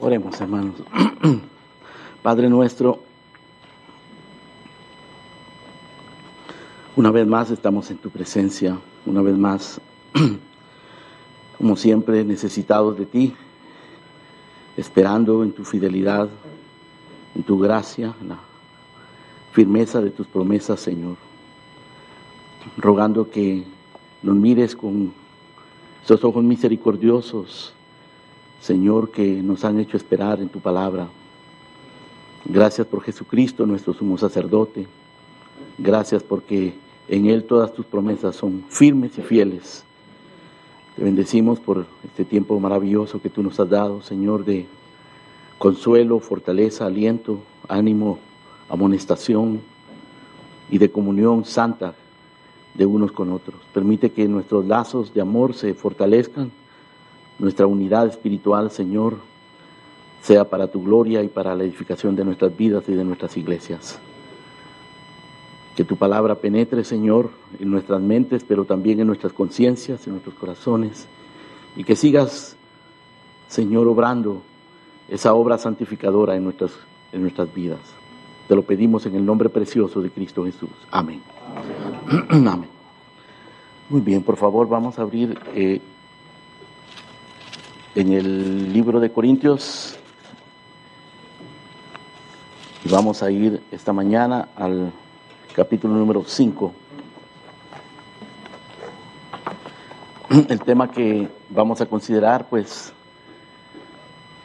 Oremos, hermanos. Padre nuestro, una vez más estamos en tu presencia, una vez más, como siempre, necesitados de ti, esperando en tu fidelidad, en tu gracia, en la firmeza de tus promesas, Señor. Rogando que nos mires con esos ojos misericordiosos, Señor, que nos han hecho esperar en tu palabra. Gracias por Jesucristo, nuestro sumo sacerdote. Gracias porque en Él todas tus promesas son firmes y fieles. Te bendecimos por este tiempo maravilloso que tú nos has dado, Señor, de consuelo, fortaleza, aliento, ánimo, amonestación y de comunión santa de unos con otros. Permite que nuestros lazos de amor se fortalezcan, nuestra unidad espiritual, Señor, sea para tu gloria y para la edificación de nuestras vidas y de nuestras iglesias. Que tu palabra penetre, Señor, en nuestras mentes, pero también en nuestras conciencias, en nuestros corazones, y que sigas, Señor, obrando esa obra santificadora en nuestras, en nuestras vidas. Te lo pedimos en el nombre precioso de Cristo Jesús. Amén. Amén. Muy bien, por favor, vamos a abrir eh, en el libro de Corintios y vamos a ir esta mañana al capítulo número 5. El tema que vamos a considerar, pues,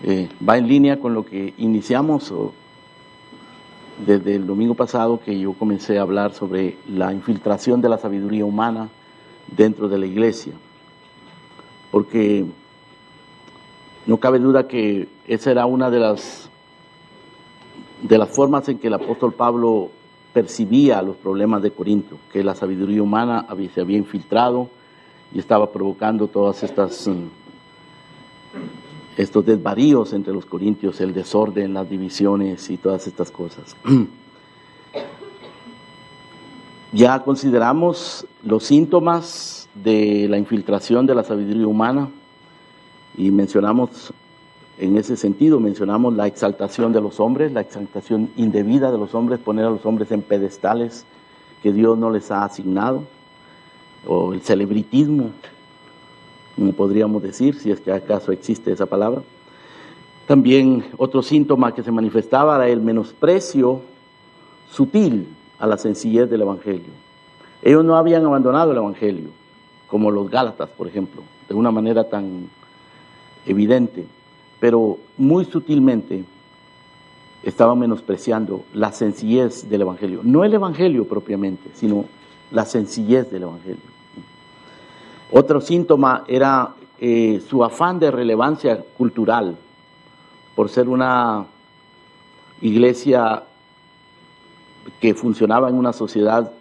eh, va en línea con lo que iniciamos desde el domingo pasado que yo comencé a hablar sobre la infiltración de la sabiduría humana dentro de la iglesia. Porque no cabe duda que esa era una de las, de las formas en que el apóstol Pablo percibía los problemas de Corinto, que la sabiduría humana había, se había infiltrado y estaba provocando todas estas mm, estos desvaríos entre los corintios, el desorden, las divisiones y todas estas cosas. Ya consideramos los síntomas de la infiltración de la sabiduría humana y mencionamos en ese sentido, mencionamos la exaltación de los hombres, la exaltación indebida de los hombres, poner a los hombres en pedestales que Dios no les ha asignado, o el celebritismo, como podríamos decir, si es que acaso existe esa palabra. También otro síntoma que se manifestaba era el menosprecio sutil a la sencillez del Evangelio. Ellos no habían abandonado el Evangelio, como los Gálatas, por ejemplo, de una manera tan evidente, pero muy sutilmente estaban menospreciando la sencillez del Evangelio. No el Evangelio propiamente, sino la sencillez del Evangelio. Otro síntoma era eh, su afán de relevancia cultural, por ser una iglesia que funcionaba en una sociedad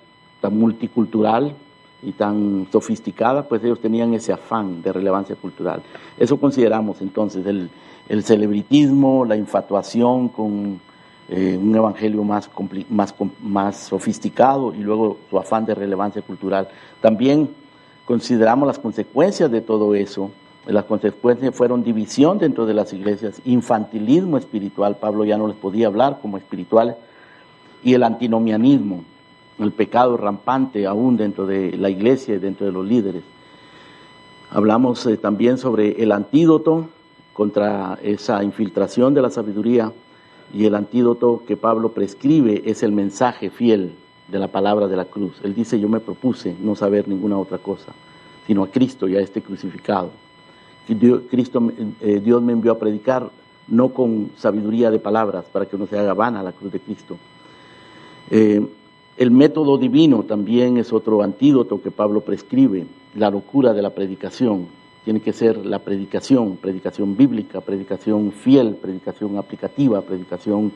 tan multicultural y tan sofisticada, pues ellos tenían ese afán de relevancia cultural. Eso consideramos entonces el, celebritismo, la infatuación con eh, un evangelio más, más, más sofisticado y luego su afán de relevancia cultural. También consideramos las consecuencias de todo eso. Las consecuencias fueron división dentro de las iglesias, infantilismo espiritual, Pablo ya no les podía hablar como espirituales, y el antinomianismo, el pecado rampante aún dentro de la iglesia y dentro de los líderes. Hablamos eh, también sobre el antídoto contra esa infiltración de la sabiduría y el antídoto que Pablo prescribe es el mensaje fiel de la palabra de la cruz. Él dice, yo me propuse no saber ninguna otra cosa, sino a Cristo y a este crucificado. Dios, Cristo, eh, Dios me envió a predicar no con sabiduría de palabras para que no se haga vana la cruz de Cristo, eh, el método divino también es otro antídoto que Pablo prescribe, la locura de la predicación. Tiene que ser la predicación, predicación bíblica, predicación fiel, predicación aplicativa, predicación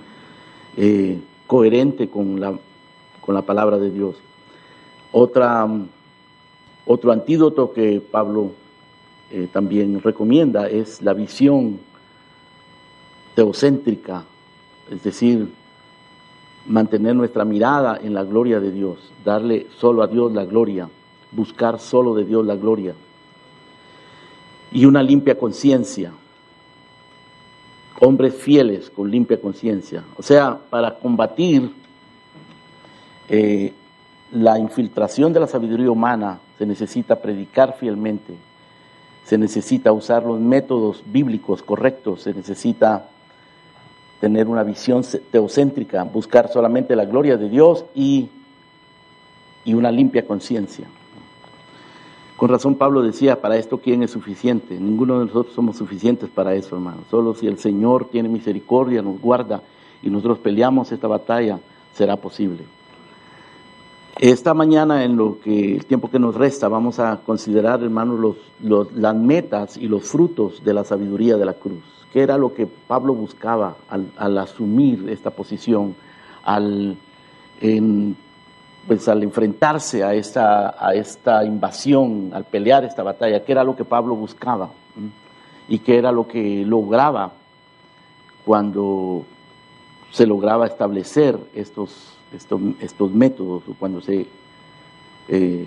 eh, coherente con la, con la palabra de Dios. Otro antídoto que Pablo eh, también recomienda es la visión teocéntrica, es decir, mantener nuestra mirada en la gloria de Dios, darle solo a Dios la gloria, buscar solo de Dios la gloria y una limpia conciencia. hombres fieles con limpia conciencia. O sea, para combatir eh, la infiltración de la sabiduría humana se necesita predicar fielmente, se necesita usar los métodos bíblicos correctos, se necesita tener una visión teocéntrica, buscar solamente la gloria de Dios y, y una limpia conciencia. Con razón Pablo decía, para esto quién es suficiente. Ninguno de nosotros somos suficientes para eso, hermano. Solo si el Señor tiene misericordia, nos guarda y nosotros peleamos esta batalla, será posible. Esta mañana, en lo que el tiempo que nos resta, vamos a considerar, hermanos, las metas y los frutos de la sabiduría de la cruz. ¿Qué era lo que Pablo buscaba al, asumir esta posición, pues al enfrentarse a esta, a esta invasión, al pelear esta batalla, qué era lo que Pablo buscaba y qué era lo que lograba cuando se lograba establecer estos, estos, estos métodos, cuando se, eh,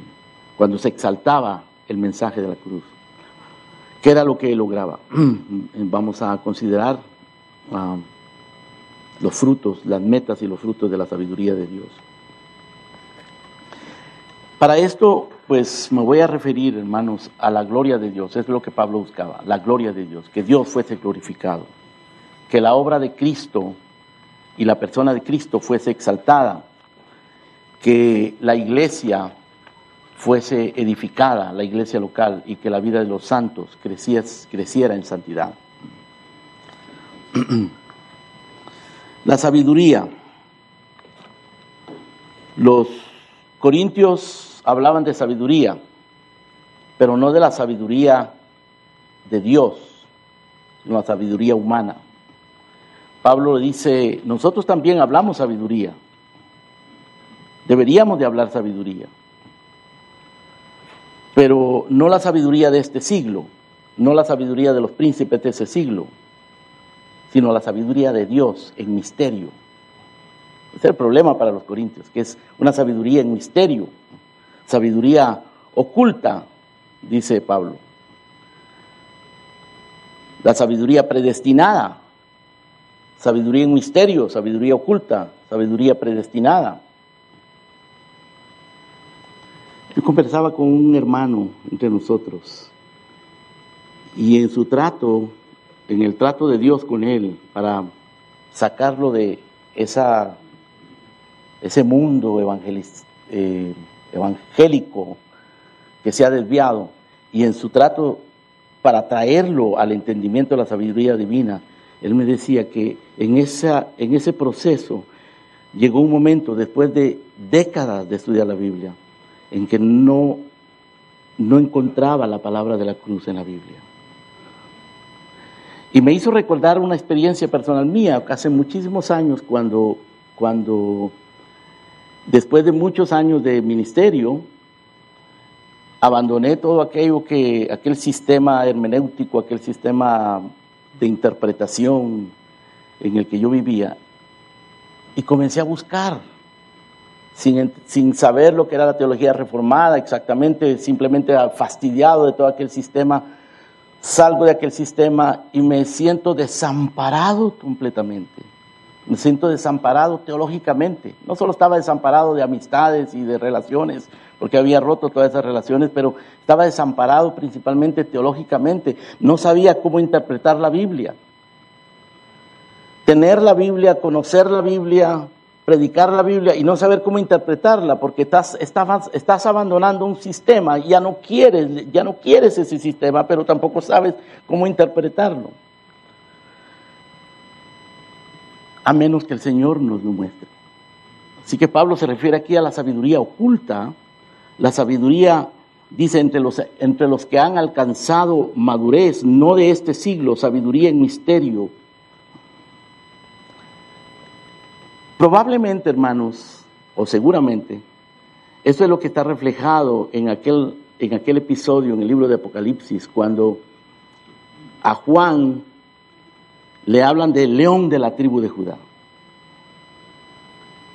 cuando se exaltaba el mensaje de la cruz. ¿Qué era lo que lograba? Vamos a considerar ah, los frutos, las metas y los frutos de la sabiduría de Dios. Para esto, pues me voy a referir, hermanos, a la gloria de Dios. Es lo que Pablo buscaba, la gloria de Dios, que Dios fuese glorificado, que la obra de Cristo y la persona de Cristo fuese exaltada, que la iglesia fuese edificada, la iglesia local, y que la vida de los santos creciera en santidad. La sabiduría. Los corintios hablaban de sabiduría, pero no de la sabiduría de Dios, sino la sabiduría humana. Pablo dice, nosotros también hablamos sabiduría, deberíamos de hablar sabiduría, pero no la sabiduría de este siglo, no la sabiduría de los príncipes de ese siglo, sino la sabiduría de Dios en misterio. Ese es el problema para los corintios, que es una sabiduría en misterio sabiduría oculta, dice Pablo. La sabiduría predestinada, sabiduría en misterio, sabiduría oculta, sabiduría predestinada. Yo conversaba con un hermano entre nosotros y en su trato, en el trato de Dios con él, para sacarlo de esa, ese mundo eh, evangélico que se ha desviado y en su trato para traerlo al entendimiento de la sabiduría divina, él me decía que en, ese proceso llegó un momento, después de décadas de estudiar la Biblia, en que no, no encontraba la palabra de la cruz en la Biblia. Y me hizo recordar una experiencia personal mía, hace muchísimos años, cuando, cuando Después de muchos años de ministerio, abandoné todo aquello que, aquel sistema hermenéutico, aquel sistema de interpretación en el que yo vivía, y comencé a buscar, sin, sin saber lo que era la teología reformada exactamente, simplemente fastidiado de todo aquel sistema, salgo de aquel sistema y me siento desamparado completamente me siento desamparado teológicamente. No solo estaba desamparado de amistades y de relaciones, porque había roto todas esas relaciones, pero estaba desamparado principalmente teológicamente. No sabía cómo interpretar la Biblia. Tener la Biblia, conocer la Biblia, predicar la Biblia y no saber cómo interpretarla, porque estás, estás, estás abandonando un sistema, ya no quieres, ya no quieres ese sistema, pero tampoco sabes cómo interpretarlo. A menos que el Señor nos lo muestre. Así que Pablo se refiere aquí a la sabiduría oculta, la sabiduría, dice, entre los, entre los que han alcanzado madurez, no de este siglo, sabiduría en misterio. Probablemente, hermanos, o seguramente, eso es lo que está reflejado en aquel, en aquel episodio en el libro de Apocalipsis, cuando a Juan le hablan del león de la tribu de Judá.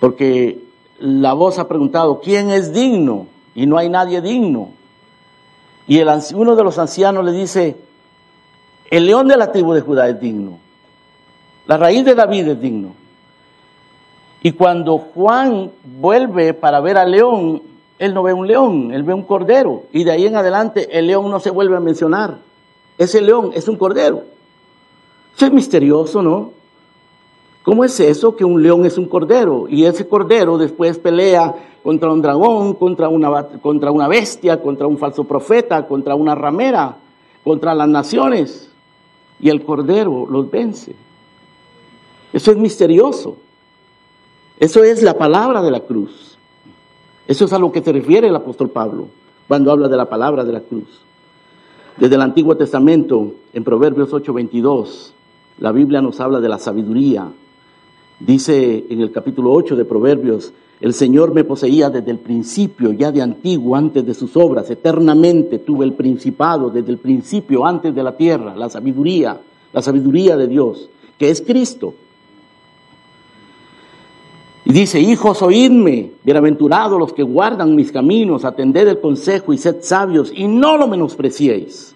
Porque la voz ha preguntado, ¿quién es digno? Y no hay nadie digno. Y uno de los ancianos le dice, el león de la tribu de Judá es digno. La raíz de David es digno. Y cuando Juan vuelve para ver al león, él no ve un león, él ve un cordero. Y de ahí en adelante el león no se vuelve a mencionar. Ese león es un cordero. Eso es misterioso, ¿no? ¿Cómo es eso que un león es un cordero? Y ese cordero después pelea contra un dragón, contra una, contra una bestia, contra un falso profeta, contra una ramera, contra las naciones. Y el cordero los vence. Eso es misterioso. Eso es la palabra de la cruz. Eso es a lo que se refiere el apóstol Pablo cuando habla de la palabra de la cruz. Desde el Antiguo Testamento, en Proverbios 8:22, la Biblia nos habla de la sabiduría. Dice en el capítulo 8 de Proverbios, el Señor me poseía desde el principio, ya de antiguo, antes de sus obras, eternamente tuve el principado, desde el principio, antes de la tierra, la sabiduría, la sabiduría de Dios, que es Cristo. Y dice, hijos, oídme, bienaventurados los que guardan mis caminos, atended el consejo y sed sabios, y no lo menospreciéis.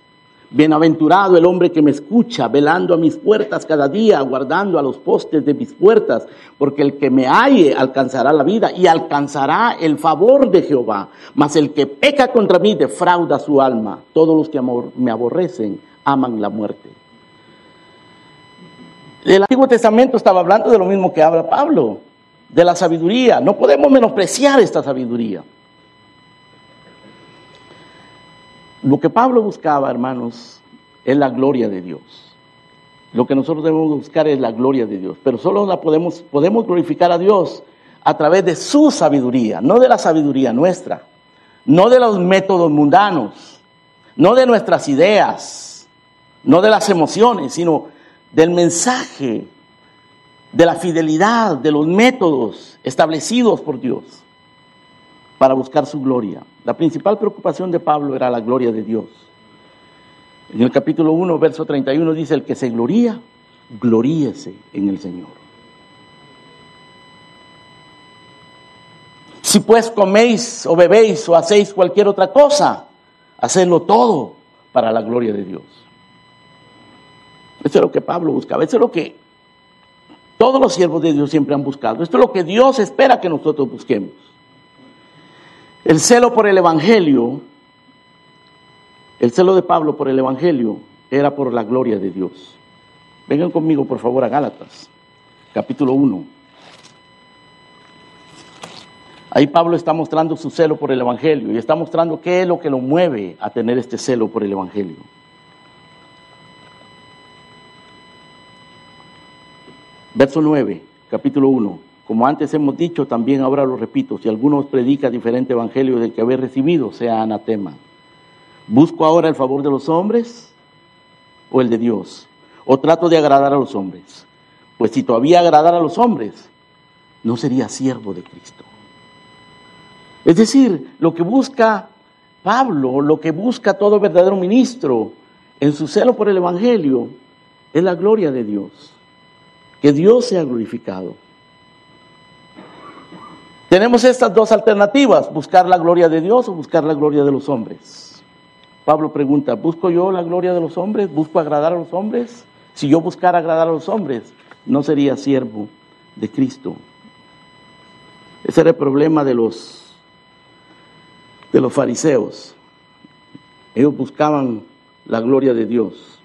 Bienaventurado el hombre que me escucha, velando a mis puertas cada día, guardando a los postes de mis puertas, porque el que me halle alcanzará la vida y alcanzará el favor de Jehová. Mas el que peca contra mí defrauda su alma. Todos los que me aborrecen aman la muerte. El Antiguo Testamento estaba hablando de lo mismo que habla Pablo, de la sabiduría. No podemos menospreciar esta sabiduría. Lo que Pablo buscaba, hermanos, es la gloria de Dios. Lo que nosotros debemos buscar es la gloria de Dios, pero solo la podemos, podemos glorificar a Dios a través de su sabiduría, no de la sabiduría nuestra, no de los métodos mundanos, no de nuestras ideas, no de las emociones, sino del mensaje, de la fidelidad, de los métodos establecidos por Dios para buscar su gloria. La principal preocupación de Pablo era la gloria de Dios. En el capítulo 1, verso 31 dice, el que se gloría, gloríese en el Señor. Si pues coméis o bebéis o hacéis cualquier otra cosa, hacedlo todo para la gloria de Dios. Eso es lo que Pablo buscaba, eso es lo que todos los siervos de Dios siempre han buscado. Esto es lo que Dios espera que nosotros busquemos. El celo por el Evangelio, el celo de Pablo por el Evangelio era por la gloria de Dios. Vengan conmigo, por favor, a Gálatas, capítulo 1. Ahí Pablo está mostrando su celo por el Evangelio y está mostrando qué es lo que lo mueve a tener este celo por el Evangelio. Verso 9, capítulo 1. Como antes hemos dicho, también ahora lo repito, si alguno os predica diferente evangelio del que habéis recibido, sea anatema. ¿Busco ahora el favor de los hombres o el de Dios? ¿O trato de agradar a los hombres? Pues si todavía agradara a los hombres, no sería siervo de Cristo. Es decir, lo que busca Pablo, lo que busca todo verdadero ministro en su celo por el Evangelio, es la gloria de Dios. Que Dios sea glorificado. Tenemos estas dos alternativas, buscar la gloria de Dios o buscar la gloria de los hombres. Pablo pregunta, ¿busco yo la gloria de los hombres? ¿Busco agradar a los hombres? Si yo buscara agradar a los hombres, no sería siervo de Cristo. Ese era el problema de los, de los fariseos. Ellos buscaban la gloria de Dios.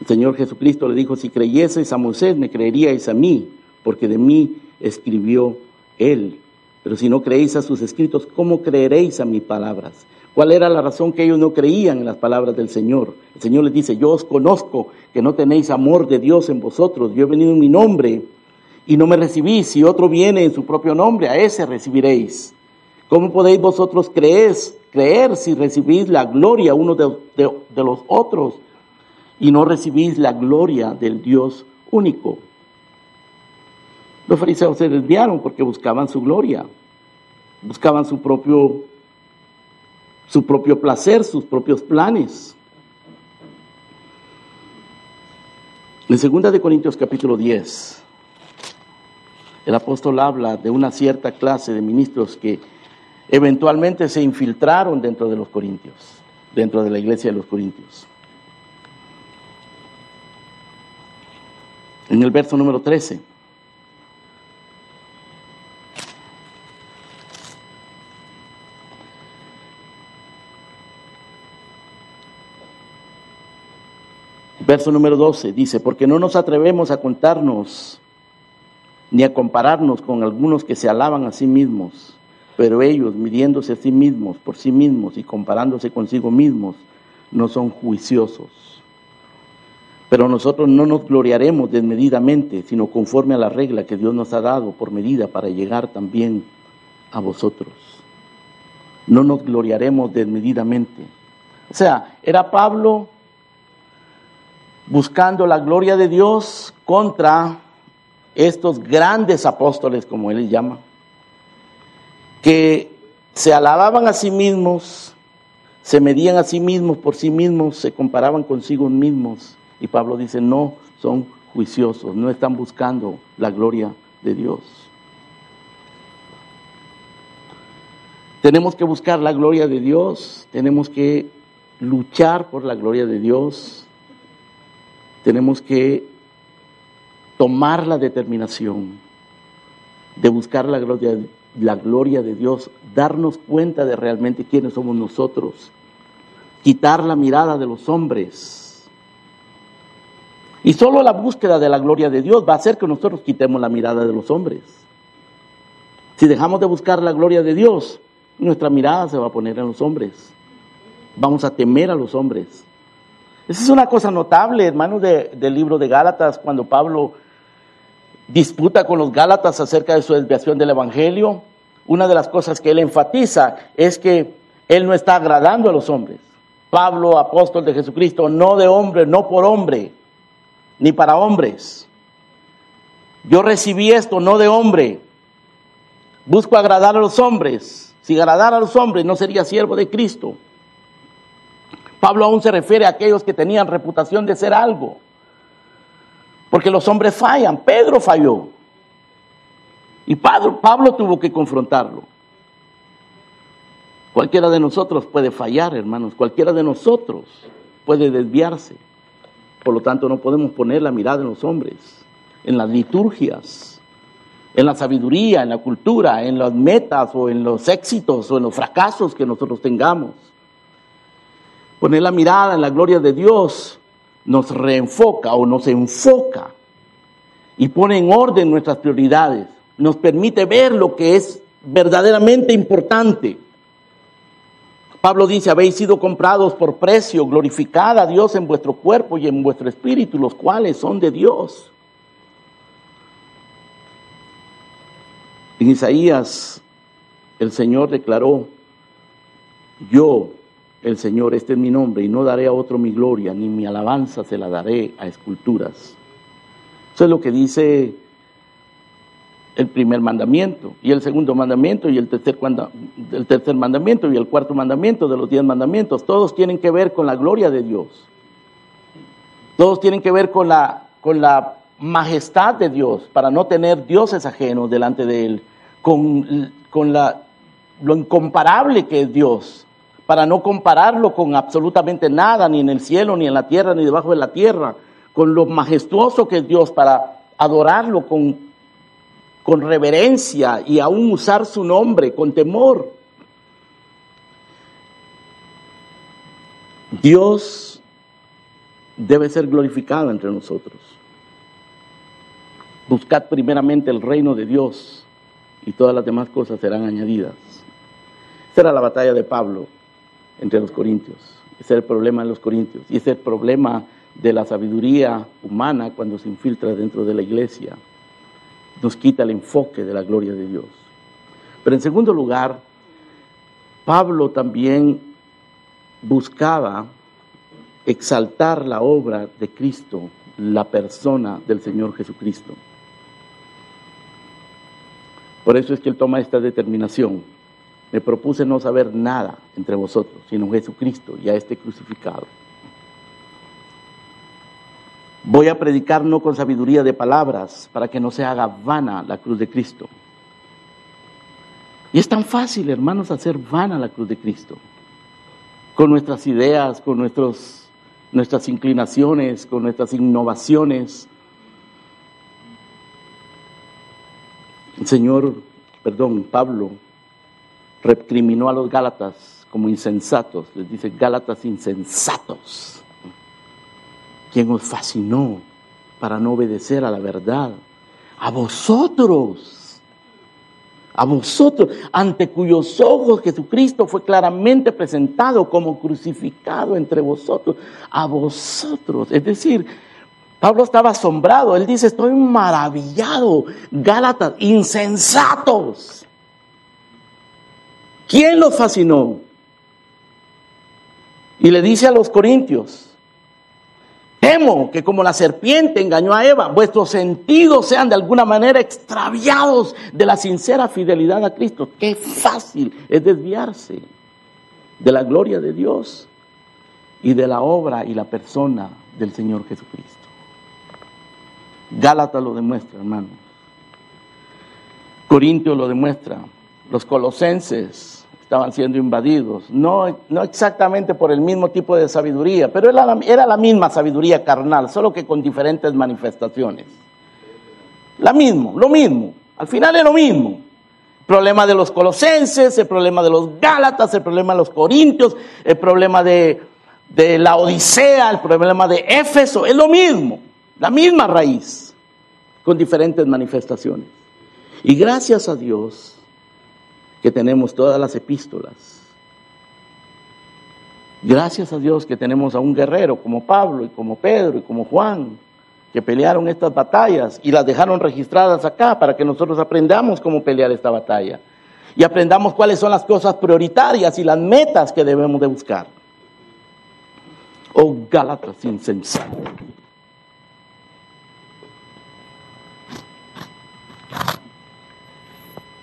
El Señor Jesucristo le dijo, si creyeseis a Moisés, me creeríais a mí, porque de mí escribió él. Pero si no creéis a sus escritos, ¿cómo creeréis a mis palabras? ¿Cuál era la razón que ellos no creían en las palabras del Señor? El Señor les dice, yo os conozco que no tenéis amor de Dios en vosotros. Yo he venido en mi nombre y no me recibís. Si otro viene en su propio nombre, a ese recibiréis. ¿Cómo podéis vosotros creer, creer si recibís la gloria uno de, de los otros y no recibís la gloria del Dios único? Los fariseos se desviaron porque buscaban su gloria, buscaban su propio, su propio placer, sus propios planes. En 2 de Corintios capítulo 10, el apóstol habla de una cierta clase de ministros que eventualmente se infiltraron dentro de los corintios, dentro de la iglesia de los corintios. En el verso número 13. Verso número 12 dice, porque no nos atrevemos a contarnos ni a compararnos con algunos que se alaban a sí mismos, pero ellos, midiéndose a sí mismos, por sí mismos y comparándose consigo mismos, no son juiciosos. Pero nosotros no nos gloriaremos desmedidamente, sino conforme a la regla que Dios nos ha dado por medida para llegar también a vosotros. No nos gloriaremos desmedidamente. O sea, era Pablo buscando la gloria de Dios contra estos grandes apóstoles, como él les llama, que se alababan a sí mismos, se medían a sí mismos por sí mismos, se comparaban consigo mismos. Y Pablo dice, no, son juiciosos, no están buscando la gloria de Dios. Tenemos que buscar la gloria de Dios, tenemos que luchar por la gloria de Dios, tenemos que tomar la determinación de buscar la gloria, de Dios, darnos cuenta de realmente quiénes somos nosotros, quitar la mirada de los hombres. Y solo la búsqueda de la gloria de Dios va a hacer que nosotros quitemos la mirada de los hombres. Si dejamos de buscar la gloria de Dios, nuestra mirada se va a poner en los hombres. Vamos a temer a los hombres. Esa es una cosa notable, hermanos, del libro de Gálatas, cuando Pablo disputa con los Gálatas acerca de su desviación del Evangelio. Una de las cosas que él enfatiza es que él no está agradando a los hombres. Pablo, apóstol de Jesucristo, no de hombre, no por hombre, ni para hombres. Yo recibí esto no de hombre. Busco agradar a los hombres. Si agradara a los hombres, no sería siervo de Cristo. Pablo aún se refiere a aquellos que tenían reputación de ser algo. Porque los hombres fallan. Pedro falló. Y Pablo, Pablo tuvo que confrontarlo. Cualquiera de nosotros puede fallar, hermanos. Cualquiera de nosotros puede desviarse. Por lo tanto, no podemos poner la mirada en los hombres, en las liturgias, en la sabiduría, en la cultura, en las metas o en los éxitos o en los fracasos que nosotros tengamos. Poner la mirada en la gloria de Dios nos reenfoca o nos enfoca y pone en orden nuestras prioridades. Nos permite ver lo que es verdaderamente importante. Pablo dice, habéis sido comprados por precio, glorificad a Dios en vuestro cuerpo y en vuestro espíritu, los cuales son de Dios. En Isaías el Señor declaró, yo el Señor, este es mi nombre, y no daré a otro mi gloria, ni mi alabanza se la daré a esculturas. Eso es lo que dice el primer mandamiento, y el segundo mandamiento, y el tercer, mandamiento, y el cuarto mandamiento de los diez mandamientos. Todos tienen que ver con la gloria de Dios. Todos tienen que ver con la, con la majestad de Dios, para no tener dioses ajenos delante de Él, con, con la, lo incomparable que es Dios para no compararlo con absolutamente nada, ni en el cielo, ni en la tierra, ni debajo de la tierra, con lo majestuoso que es Dios, para adorarlo con, con reverencia y aún usar su nombre con temor. Dios debe ser glorificado entre nosotros. Buscad primeramente el reino de Dios y todas las demás cosas serán añadidas. Esta era la batalla de Pablo entre los corintios. Es el problema de los corintios. Y es el problema de la sabiduría humana cuando se infiltra dentro de la iglesia. Nos quita el enfoque de la gloria de Dios. Pero en segundo lugar, Pablo también buscaba exaltar la obra de Cristo, la persona del Señor Jesucristo. Por eso es que él toma esta determinación me propuse no saber nada entre vosotros, sino Jesucristo y a este crucificado. Voy a predicar no con sabiduría de palabras, para que no se haga vana la cruz de Cristo. Y es tan fácil, hermanos, hacer vana la cruz de Cristo. Con nuestras ideas, con nuestros, nuestras inclinaciones, con nuestras innovaciones. Señor, perdón, Pablo, recriminó a los Gálatas como insensatos. Les dice, Gálatas insensatos. ¿Quién os fascinó para no obedecer a la verdad? A vosotros a vosotros, ante cuyos ojos Jesucristo fue claramente presentado como crucificado entre vosotros, a vosotros. Es decir, Pablo estaba asombrado, él dice, estoy maravillado, Gálatas, insensatos. ¿Quién los fascinó? Y le dice a los corintios, Temo que como la serpiente engañó a Eva, vuestros sentidos sean de alguna manera extraviados de la sincera fidelidad a Cristo. Qué fácil es desviarse de la gloria de Dios y de la obra y la persona del Señor Jesucristo. Gálatas lo demuestra, hermano. Corintio lo demuestra. Los colosenses estaban siendo invadidos, no, no exactamente por el mismo tipo de sabiduría, pero era la, era la misma sabiduría carnal, solo que con diferentes manifestaciones. La mismo, lo mismo, al final es lo mismo. El problema de los colosenses, el problema de los gálatas, el problema de los corintios, el problema de, de la Odisea, el problema de Éfeso, es lo mismo, la misma raíz, con diferentes manifestaciones. Y gracias a Dios, que tenemos todas las epístolas. Gracias a Dios que tenemos a un guerrero como Pablo y como Pedro y como Juan, que pelearon estas batallas y las dejaron registradas acá para que nosotros aprendamos cómo pelear esta batalla y aprendamos cuáles son las cosas prioritarias y las metas que debemos de buscar. Oh Gálatas insensato.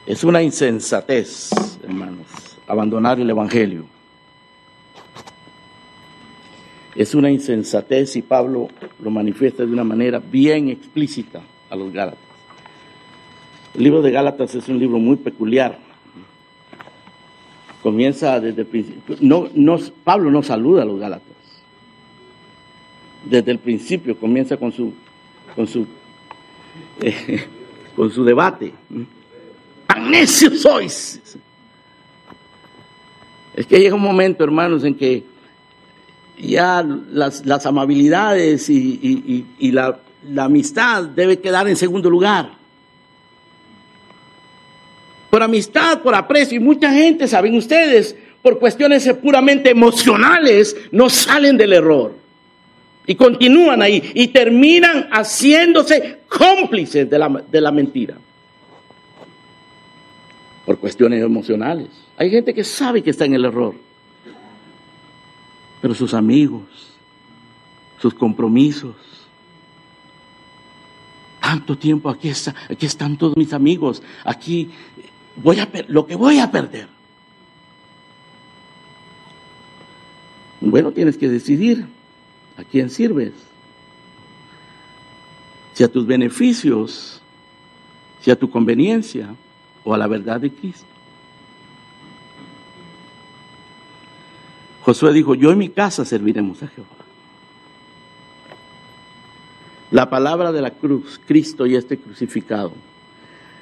Es una insensatez, hermanos, abandonar el Evangelio. Es una insensatez y Pablo lo manifiesta de una manera bien explícita a los Gálatas. El libro de Gálatas es un libro muy peculiar. Comienza desde el principio. No, no, Pablo no saluda a los Gálatas. Desde el principio comienza con su, con su, con su debate necios sois. Es que llega un momento, hermanos, en que ya las, amabilidades y, la, la, amistad debe quedar en segundo lugar. Por amistad, por aprecio, y mucha gente, saben ustedes, por cuestiones puramente emocionales, no salen del error. Y continúan ahí y terminan haciéndose cómplices de la, de la mentira por cuestiones emocionales. Hay gente que sabe que está en el error, pero sus amigos, sus compromisos, tanto tiempo aquí está, aquí están todos mis amigos, aquí voy a lo que voy a perder. Bueno, tienes que decidir a quién sirves. Si a tus beneficios, si a tu conveniencia, o a la verdad de Cristo. Josué dijo, yo en mi casa serviremos a Jehová. La palabra de la cruz, Cristo y este crucificado.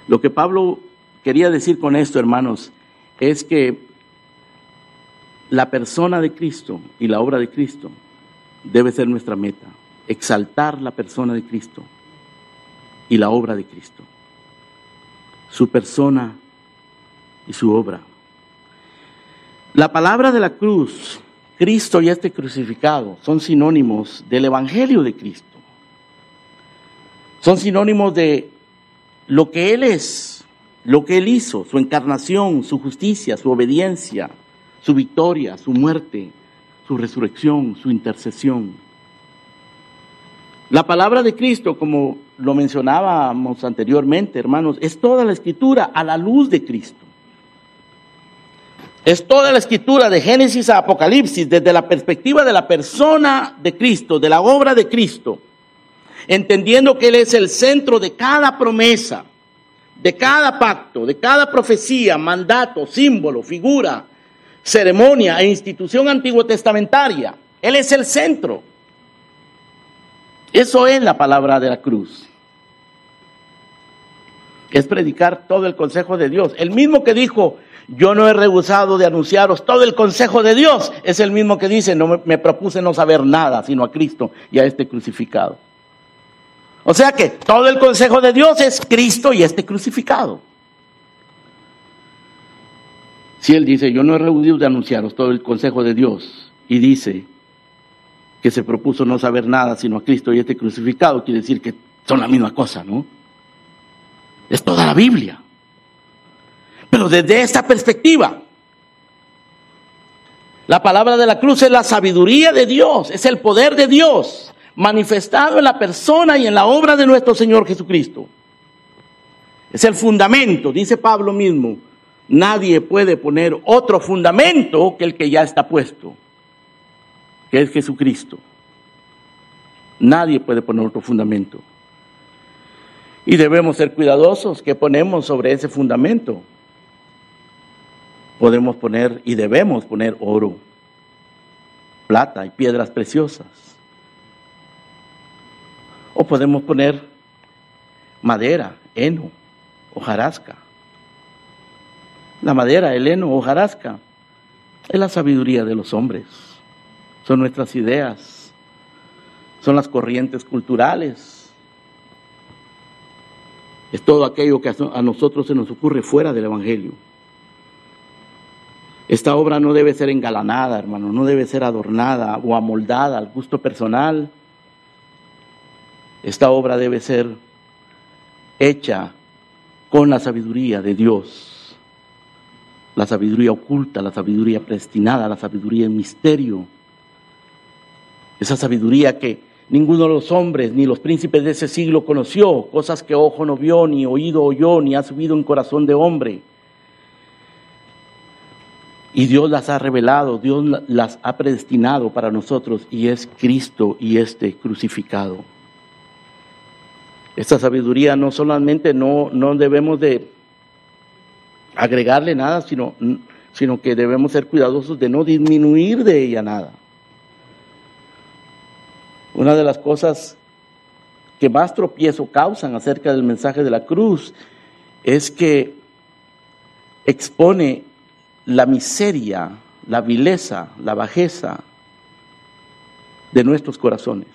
Lo que Pablo quería decir con esto, hermanos, es que la persona de Cristo y la obra de Cristo debe ser nuestra meta. Exaltar la persona de Cristo y la obra de Cristo su persona y su obra. La palabra de la cruz, Cristo y este crucificado, son sinónimos del Evangelio de Cristo. Son sinónimos de lo que Él es, lo que Él hizo, su encarnación, su justicia, su obediencia, su victoria, su muerte, su resurrección, su intercesión. La palabra de Cristo, como lo mencionábamos anteriormente, hermanos, es toda la escritura a la luz de Cristo. Es toda la escritura de Génesis a Apocalipsis desde la perspectiva de la persona de Cristo, de la obra de Cristo, entendiendo que Él es el centro de cada promesa, de cada pacto, de cada profecía, mandato, símbolo, figura, ceremonia e institución antiguo testamentaria. Él es el centro. Eso es la palabra de la cruz. Es predicar todo el consejo de Dios. El mismo que dijo, yo no he rehusado de anunciaros todo el consejo de Dios, es el mismo que dice, no me, propuse no saber nada, sino a Cristo y a este crucificado. O sea que todo el consejo de Dios es Cristo y este crucificado. Si Él dice, yo no he rehusado de anunciaros todo el consejo de Dios, y dice que se propuso no saber nada sino a Cristo y este crucificado, quiere decir que son la misma cosa, ¿no? Es toda la Biblia. Pero desde esta perspectiva, la palabra de la cruz es la sabiduría de Dios, es el poder de Dios manifestado en la persona y en la obra de nuestro Señor Jesucristo. Es el fundamento, dice Pablo mismo. Nadie puede poner otro fundamento que el que ya está puesto, que es Jesucristo. Nadie puede poner otro fundamento. Y debemos ser cuidadosos que ponemos sobre ese fundamento. Podemos poner y debemos poner oro, plata y piedras preciosas. O podemos poner madera, heno, hojarasca. La madera, el heno, hojarasca, es la sabiduría de los hombres. Son nuestras ideas, son las corrientes culturales, es todo aquello que a nosotros se nos ocurre fuera del Evangelio. Esta obra no debe ser engalanada, hermano, no debe ser adornada o amoldada al gusto personal. Esta obra debe ser hecha con la sabiduría de Dios, la sabiduría oculta, la sabiduría predestinada, la sabiduría en misterio, esa sabiduría que Ninguno de los hombres ni los príncipes de ese siglo conoció cosas que ojo no vio, ni oído oyó, ni ha subido en corazón de hombre. Y Dios las ha revelado, Dios las ha predestinado para nosotros y es Cristo y este crucificado. Esta sabiduría no solamente no, no debemos de agregarle nada, sino, sino que debemos ser cuidadosos de no disminuir de ella nada. Una de las cosas que más tropiezo causan acerca del mensaje de la cruz es que expone la miseria, la vileza, la bajeza de nuestros corazones.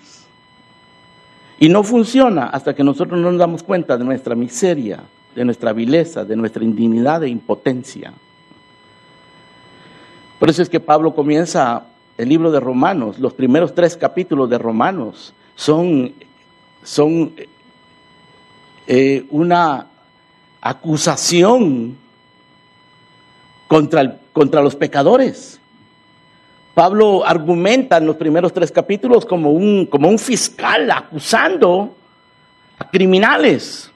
Y no funciona hasta que nosotros no nos damos cuenta de nuestra miseria, de nuestra vileza, de nuestra indignidad e impotencia. Por eso es que Pablo comienza el libro de Romanos, los primeros tres capítulos de Romanos son, son eh, una acusación contra, contra los pecadores. Pablo argumenta en los primeros tres capítulos como un, como un fiscal acusando a criminales.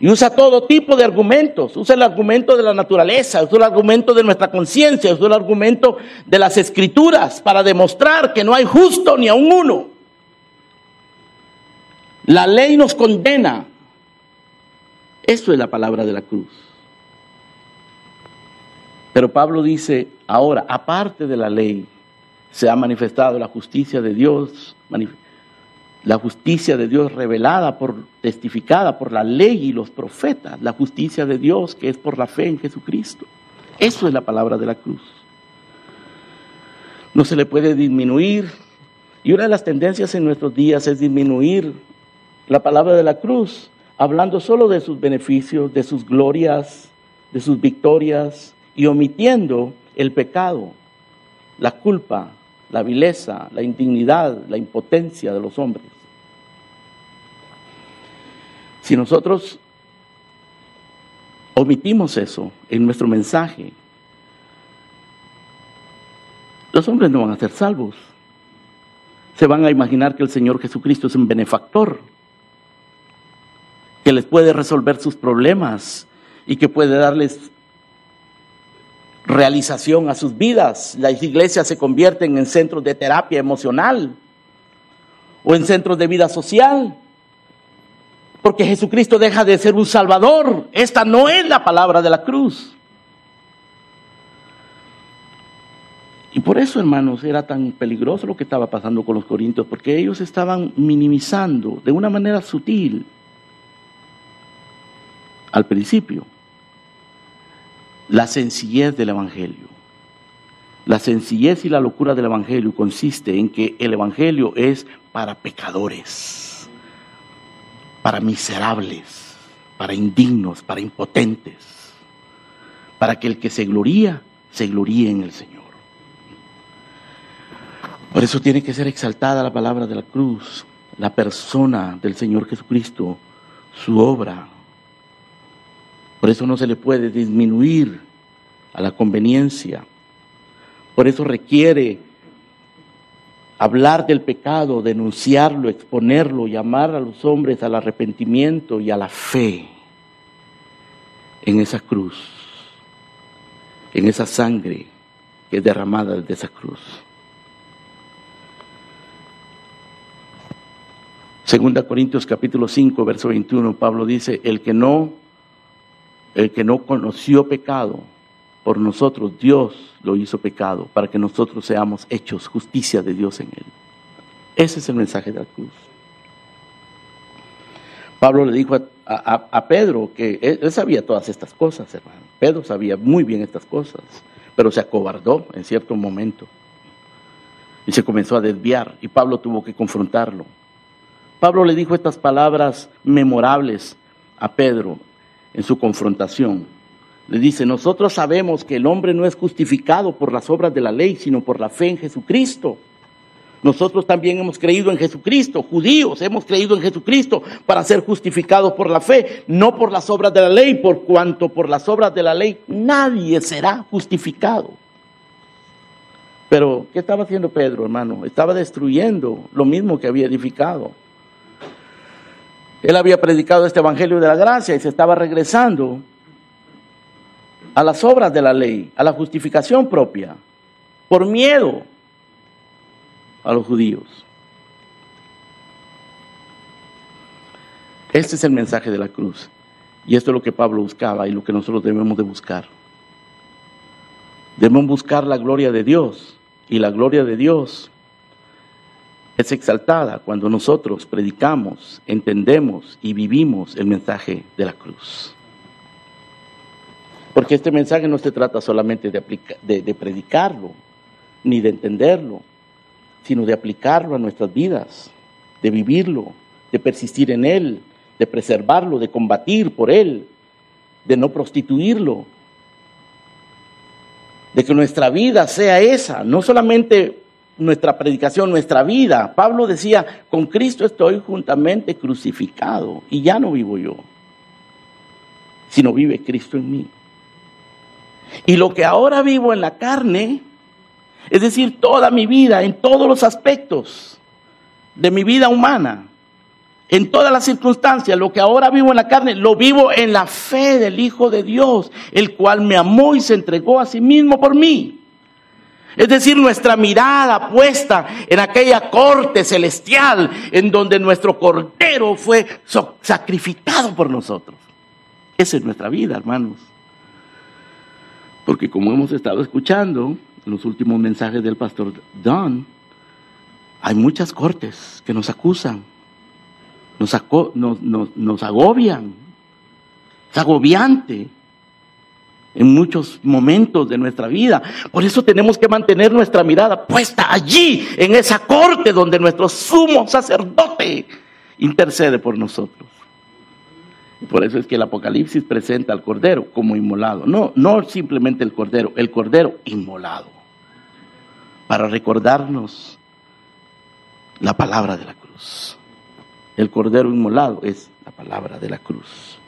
Y usa todo tipo de argumentos. Usa el argumento de la naturaleza, usa el argumento de nuestra conciencia, usa el argumento de las escrituras para demostrar que no hay justo ni a un uno. La ley nos condena. Eso es la palabra de la cruz. Pero Pablo dice, ahora, aparte de la ley, se ha manifestado la justicia de Dios, la justicia de Dios revelada por testificada por la ley y los profetas, la justicia de Dios que es por la fe en Jesucristo. Eso es la palabra de la cruz. No se le puede disminuir. Y una de las tendencias en nuestros días es disminuir la palabra de la cruz, hablando solo de sus beneficios, de sus glorias, de sus victorias y omitiendo el pecado, la culpa, la vileza, la indignidad, la impotencia de los hombres. Si nosotros omitimos eso en nuestro mensaje, los hombres no van a ser salvos. Se van a imaginar que el Señor Jesucristo es un benefactor, que les puede resolver sus problemas y que puede darles realización a sus vidas. Las iglesias se convierten en centros de terapia emocional o en centros de vida social. Porque Jesucristo deja de ser un salvador. Esta no es la palabra de la cruz. Y por eso, hermanos, era tan peligroso lo que estaba pasando con los corintios, porque ellos estaban minimizando de una manera sutil al principio. La sencillez del Evangelio. La sencillez y la locura del Evangelio consiste en que el Evangelio es para pecadores, para miserables, para indignos, para impotentes, para que el que se gloría, se gloríe en el Señor. Por eso tiene que ser exaltada la palabra de la cruz, la persona del Señor Jesucristo, su obra. Por eso no se le puede disminuir a la conveniencia. Por eso requiere hablar del pecado, denunciarlo, exponerlo, llamar a los hombres al arrepentimiento y a la fe en esa cruz, en esa sangre que es derramada de esa cruz. Segunda Corintios capítulo 5, verso 21, Pablo dice, el que no, el que no conoció pecado, por nosotros Dios lo hizo pecado, para que nosotros seamos hechos justicia de Dios en él. Ese es el mensaje de la cruz. Pablo le dijo a, Pedro que él, sabía todas estas cosas, hermano. Pedro sabía muy bien estas cosas, pero se acobardó en cierto momento y se comenzó a desviar y Pablo tuvo que confrontarlo. Pablo le dijo estas palabras memorables a Pedro en su confrontación. Le dice, nosotros sabemos que el hombre no es justificado por las obras de la ley, sino por la fe en Jesucristo. Nosotros también hemos creído en Jesucristo, judíos hemos creído en Jesucristo para ser justificados por la fe, no por las obras de la ley, por cuanto por las obras de la ley nadie será justificado. Pero, ¿qué estaba haciendo Pedro, hermano? Estaba destruyendo lo mismo que había edificado. Él había predicado este Evangelio de la gracia y se estaba regresando a las obras de la ley, a la justificación propia, por miedo a los judíos. Este es el mensaje de la cruz. Y esto es lo que Pablo buscaba y lo que nosotros debemos de buscar. Debemos buscar la gloria de Dios. Y la gloria de Dios es exaltada cuando nosotros predicamos, entendemos y vivimos el mensaje de la cruz. Porque este mensaje no se trata solamente de, de, predicarlo, ni de entenderlo, sino de aplicarlo a nuestras vidas, de vivirlo, de persistir en él, de preservarlo, de combatir por él, de no prostituirlo, de que nuestra vida sea esa, no solamente nuestra predicación, nuestra vida. Pablo decía, con Cristo estoy juntamente crucificado y ya no vivo yo, sino vive Cristo en mí. Y lo que ahora vivo en la carne, es decir, toda mi vida, en todos los aspectos de mi vida humana, en todas las circunstancias, lo que ahora vivo en la carne, lo vivo en la fe del Hijo de Dios, el cual me amó y se entregó a sí mismo por mí. Es decir, nuestra mirada puesta en aquella corte celestial en donde nuestro cordero fue sacrificado por nosotros. Esa es nuestra vida, hermanos. Porque como hemos estado escuchando en los últimos mensajes del pastor Don, hay muchas cortes que nos acusan, nos, agobian, es agobiante en muchos momentos de nuestra vida. Por eso tenemos que mantener nuestra mirada puesta allí, en esa corte donde nuestro sumo sacerdote intercede por nosotros. Por eso es que el Apocalipsis presenta al Cordero como inmolado. No, no simplemente el Cordero, el Cordero inmolado. Para recordarnos la palabra de la cruz. El Cordero inmolado es la palabra de la cruz.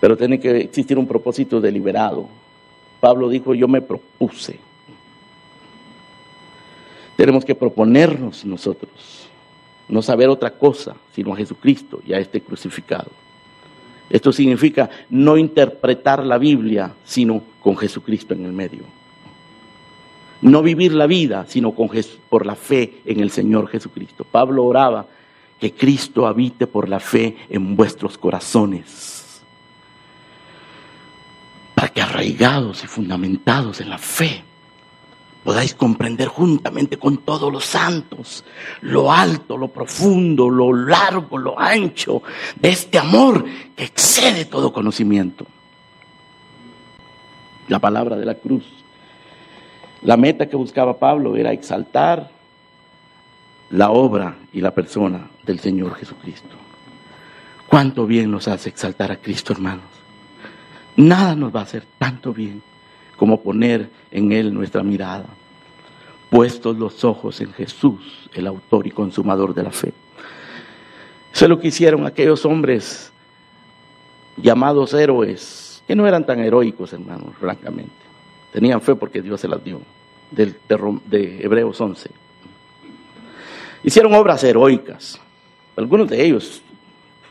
Pero tiene que existir un propósito deliberado. Pablo dijo, yo me propuse. Tenemos que proponernos nosotros, no saber otra cosa sino a Jesucristo y a este crucificado. Esto significa no interpretar la Biblia, sino con Jesucristo en el medio. No vivir la vida, sino con por la fe en el Señor Jesucristo. Pablo oraba que Cristo habite por la fe en vuestros corazones para que arraigados y fundamentados en la fe podáis comprender juntamente con todos los santos lo alto, lo profundo, lo largo, lo ancho de este amor que excede todo conocimiento. La palabra de la cruz. La meta que buscaba Pablo era exaltar la obra y la persona del Señor Jesucristo. Cuánto bien nos hace exaltar a Cristo, hermanos. Nada nos va a hacer tanto bien como poner en Él nuestra mirada, puestos los ojos en Jesús, el autor y consumador de la fe. Eso es lo que hicieron aquellos hombres llamados héroes, que no eran tan heroicos, hermanos, francamente. Tenían fe porque Dios se las dio, de, de Hebreos 11. Hicieron obras heroicas. Algunos de ellos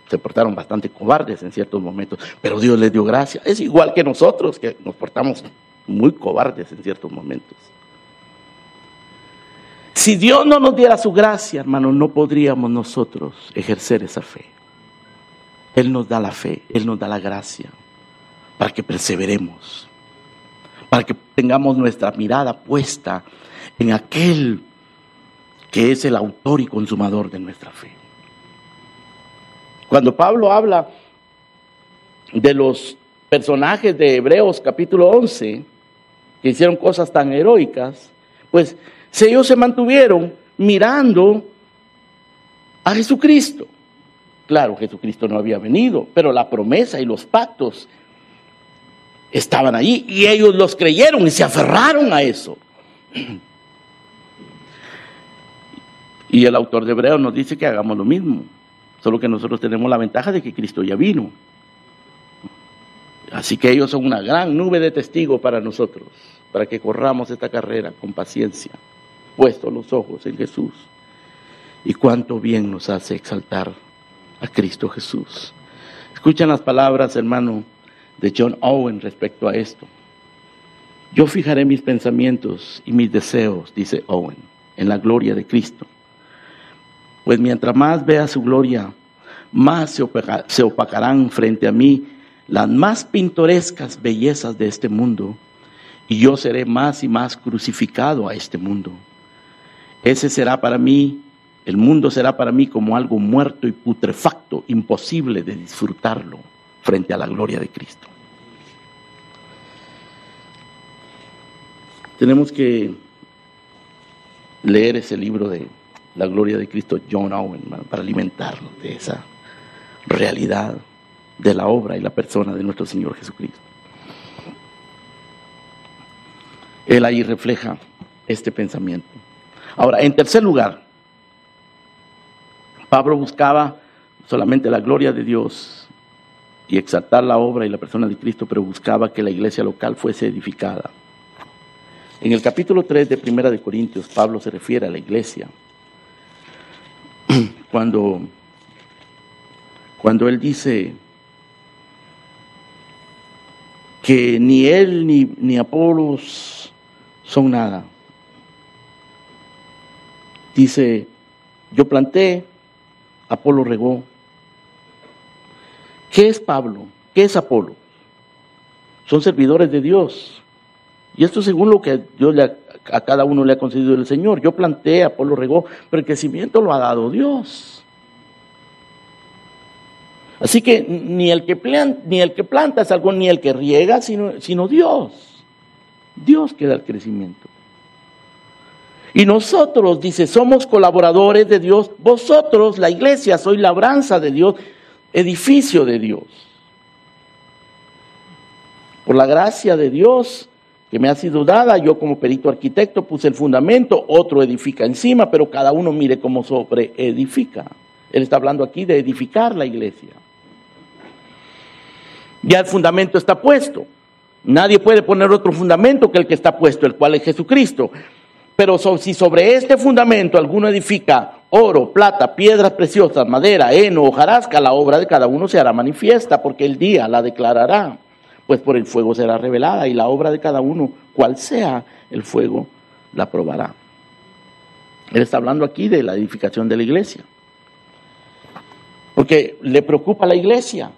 se portaron bastante cobardes en ciertos momentos, pero Dios les dio gracia. Es igual que nosotros, que nos portamos muy cobardes en ciertos momentos. Si Dios no nos diera su gracia, hermano, no podríamos nosotros ejercer esa fe. Él nos da la fe, Él nos da la gracia para que perseveremos, para que tengamos nuestra mirada puesta en aquel que es el autor y consumador de nuestra fe. Cuando Pablo habla de los personajes de Hebreos capítulo 11, que hicieron cosas tan heroicas, pues ellos se mantuvieron mirando a Jesucristo. Claro, Jesucristo no había venido, pero la promesa y los pactos estaban allí y ellos los creyeron y se aferraron a eso. Y el autor de Hebreos nos dice que hagamos lo mismo, solo que nosotros tenemos la ventaja de que Cristo ya vino. Así que ellos son una gran nube de testigos para nosotros, para que corramos esta carrera con paciencia, puestos los ojos en Jesús. Y cuánto bien nos hace exaltar a Cristo Jesús. Escuchan las palabras, hermano, de John Owen respecto a esto. Yo fijaré mis pensamientos y mis deseos, dice Owen, en la gloria de Cristo. Pues mientras más vea su gloria, más se, opacarán frente a mí las más pintorescas bellezas de este mundo, y yo seré más y más crucificado a este mundo. Ese será para mí, el mundo será para mí como algo muerto y putrefacto, imposible de disfrutarlo frente a la gloria de Cristo. Tenemos que leer ese libro de la gloria de Cristo, John Owen, para alimentarnos de esa realidad de la obra y la persona de nuestro Señor Jesucristo. Él ahí refleja este pensamiento. Ahora, en tercer lugar, Pablo buscaba solamente la gloria de Dios y exaltar la obra y la persona de Cristo, pero buscaba que la iglesia local fuese edificada. En el capítulo 3 de Primera de Corintios, Pablo se refiere a la iglesia. Cuando, cuando él dice, que ni él ni, ni Apolos son nada. Dice, yo planté, Apolo regó. ¿Qué es Pablo? ¿Qué es Apolo? Son servidores de Dios. Y esto según lo que Dios a cada uno le ha concedido el Señor. Yo planté, Apolo regó, pero el crecimiento lo ha dado Dios. Así que ni el que, planta, ni el que planta es algo, ni el que riega, sino, sino Dios. Dios que da el crecimiento. Y nosotros, dice, somos colaboradores de Dios. Vosotros, la iglesia, sois labranza de Dios, edificio de Dios. Por la gracia de Dios que me ha sido dada, yo como perito arquitecto puse el fundamento, otro edifica encima, pero cada uno mire cómo sobre edifica. Él está hablando aquí de edificar la iglesia. Ya el fundamento está puesto. Nadie puede poner otro fundamento que el que está puesto, el cual es Jesucristo. Pero si sobre este fundamento alguno edifica oro, plata, piedras preciosas, madera, heno, hojarasca, la obra de cada uno se hará manifiesta, porque el día la declarará, pues por el fuego será revelada, y la obra de cada uno, cual sea el fuego, la probará. Él está hablando aquí de la edificación de la iglesia. Porque le preocupa la iglesia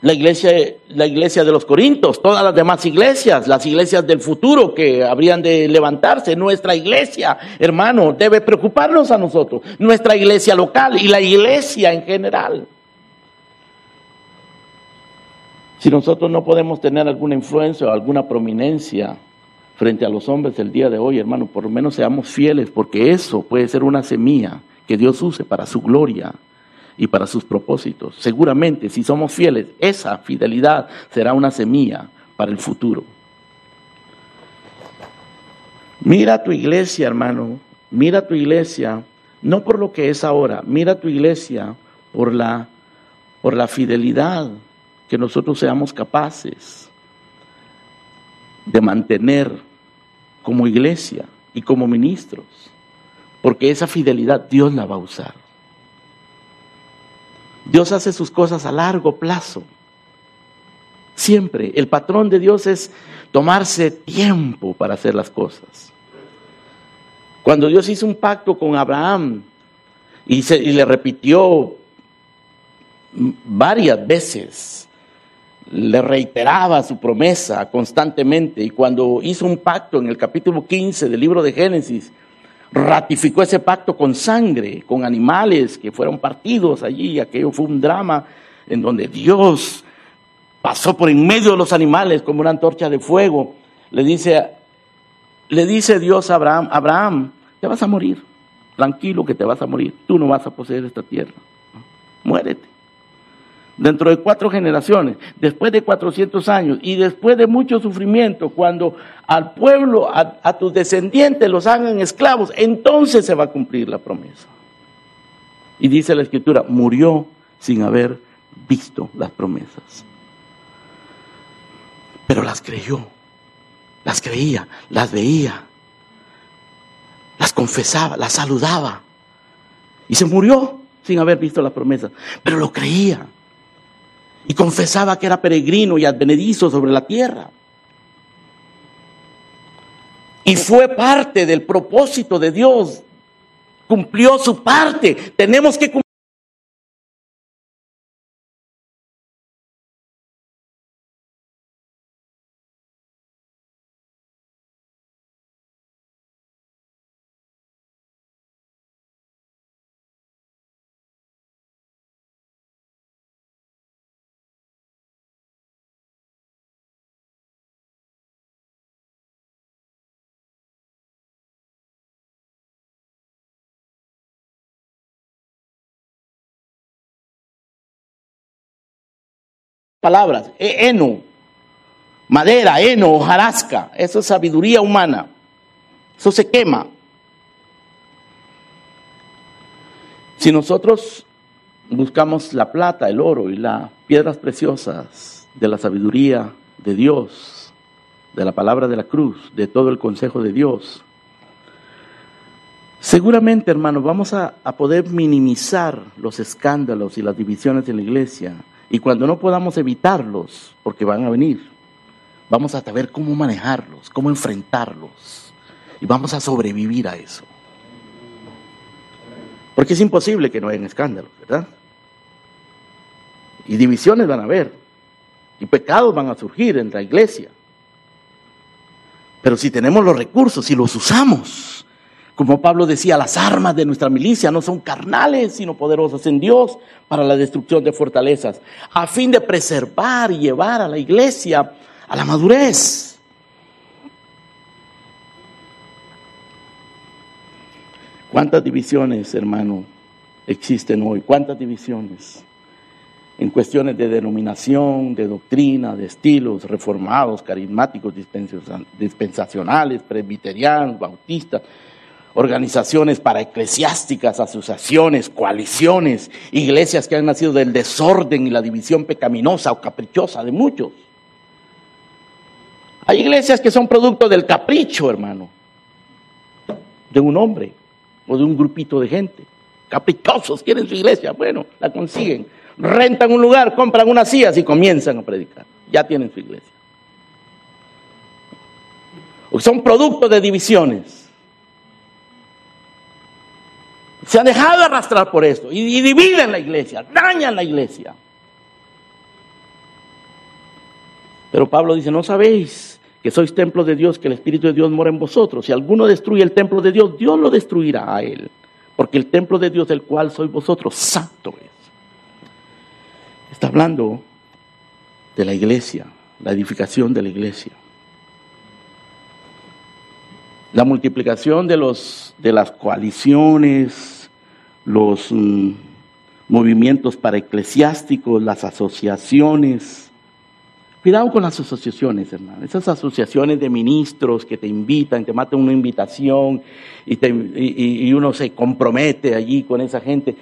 la iglesia, la iglesia de los Corintios, todas las demás iglesias, las iglesias del futuro que habrían de levantarse. Nuestra iglesia, hermano, debe preocuparnos a nosotros. Nuestra iglesia local y la iglesia en general. Si nosotros no podemos tener alguna influencia o alguna prominencia frente a los hombres del día de hoy, hermano, por lo menos seamos fieles, porque eso puede ser una semilla que Dios use para su gloria y para sus propósitos. Seguramente, si somos fieles, esa fidelidad será una semilla para el futuro. Mira tu iglesia, hermano, mira tu iglesia, no por lo que es ahora, mira tu iglesia por la, por la fidelidad que nosotros seamos capaces de mantener como iglesia y como ministros, porque esa fidelidad Dios la va a usar. Dios hace sus cosas a largo plazo. Siempre. El patrón de Dios es tomarse tiempo para hacer las cosas. Cuando Dios hizo un pacto con Abraham y, le repitió varias veces le reiteraba su promesa constantemente. Y cuando hizo un pacto en el capítulo 15 del libro de Génesis, ratificó ese pacto con sangre, con animales que fueron partidos allí, aquello fue un drama en donde Dios pasó por en medio de los animales como una antorcha de fuego. Le dice, le dice Dios a Abraham, Abraham, te vas a morir, tranquilo que te vas a morir, tú no vas a poseer esta tierra, muérete dentro de cuatro generaciones, después de 400 años y después de mucho sufrimiento, cuando al pueblo, a, tus descendientes los hagan esclavos, entonces se va a cumplir la promesa. Y dice la escritura, murió sin haber visto las promesas. Pero las creyó, las creía, las veía, las confesaba, las saludaba. Y se murió sin haber visto las promesas, pero lo creía y confesaba que era peregrino y advenedizo sobre la tierra. Y fue parte del propósito de Dios. Cumplió su parte. Tenemos que cumplir. Palabras, e, heno, madera, heno, hojarasca, eso es sabiduría humana, eso se quema. Si nosotros buscamos la plata, el oro y las piedras preciosas de la sabiduría de Dios, de la palabra de la cruz, de todo el consejo de Dios, seguramente, hermanos, vamos a, a poder minimizar los escándalos y las divisiones en la iglesia y cuando no podamos evitarlos, porque van a venir, vamos a saber cómo manejarlos, cómo enfrentarlos. Y vamos a sobrevivir a eso. Porque es imposible que no hayan escándalos, ¿verdad? Y divisiones van a haber. Y pecados van a surgir en la iglesia. Pero si tenemos los recursos y los usamos, como Pablo decía, las armas de nuestra milicia no son carnales, sino poderosas en Dios para la destrucción de fortalezas, a fin de preservar y llevar a la iglesia a la madurez. ¿Cuántas divisiones, hermano, existen hoy? ¿Cuántas divisiones? En cuestiones de denominación, de doctrina, de estilos, reformados, carismáticos, dispensacionales, presbiterianos, bautistas organizaciones para eclesiásticas, asociaciones, coaliciones, iglesias que han nacido del desorden y la división pecaminosa o caprichosa de muchos. Hay iglesias que son producto del capricho, hermano, de un hombre o de un grupito de gente. Caprichosos quieren su iglesia, bueno, la consiguen. Rentan un lugar, compran unas sillas y comienzan a predicar. Ya tienen su iglesia. Son producto de divisiones se han dejado arrastrar por esto y, dividen la iglesia, dañan la iglesia. Pero Pablo dice, no sabéis que sois templo de Dios, que el Espíritu de Dios mora en vosotros. Si alguno destruye el templo de Dios, Dios lo destruirá a él. Porque el templo de Dios, del cual sois vosotros, santo es. Está hablando de la iglesia, la edificación de la iglesia. La multiplicación de, los, de las coaliciones, los mm, movimientos para eclesiásticos, las asociaciones. Cuidado con las asociaciones, hermano. Esas asociaciones de ministros que te invitan, te matan una invitación y, y uno se compromete allí con esa gente.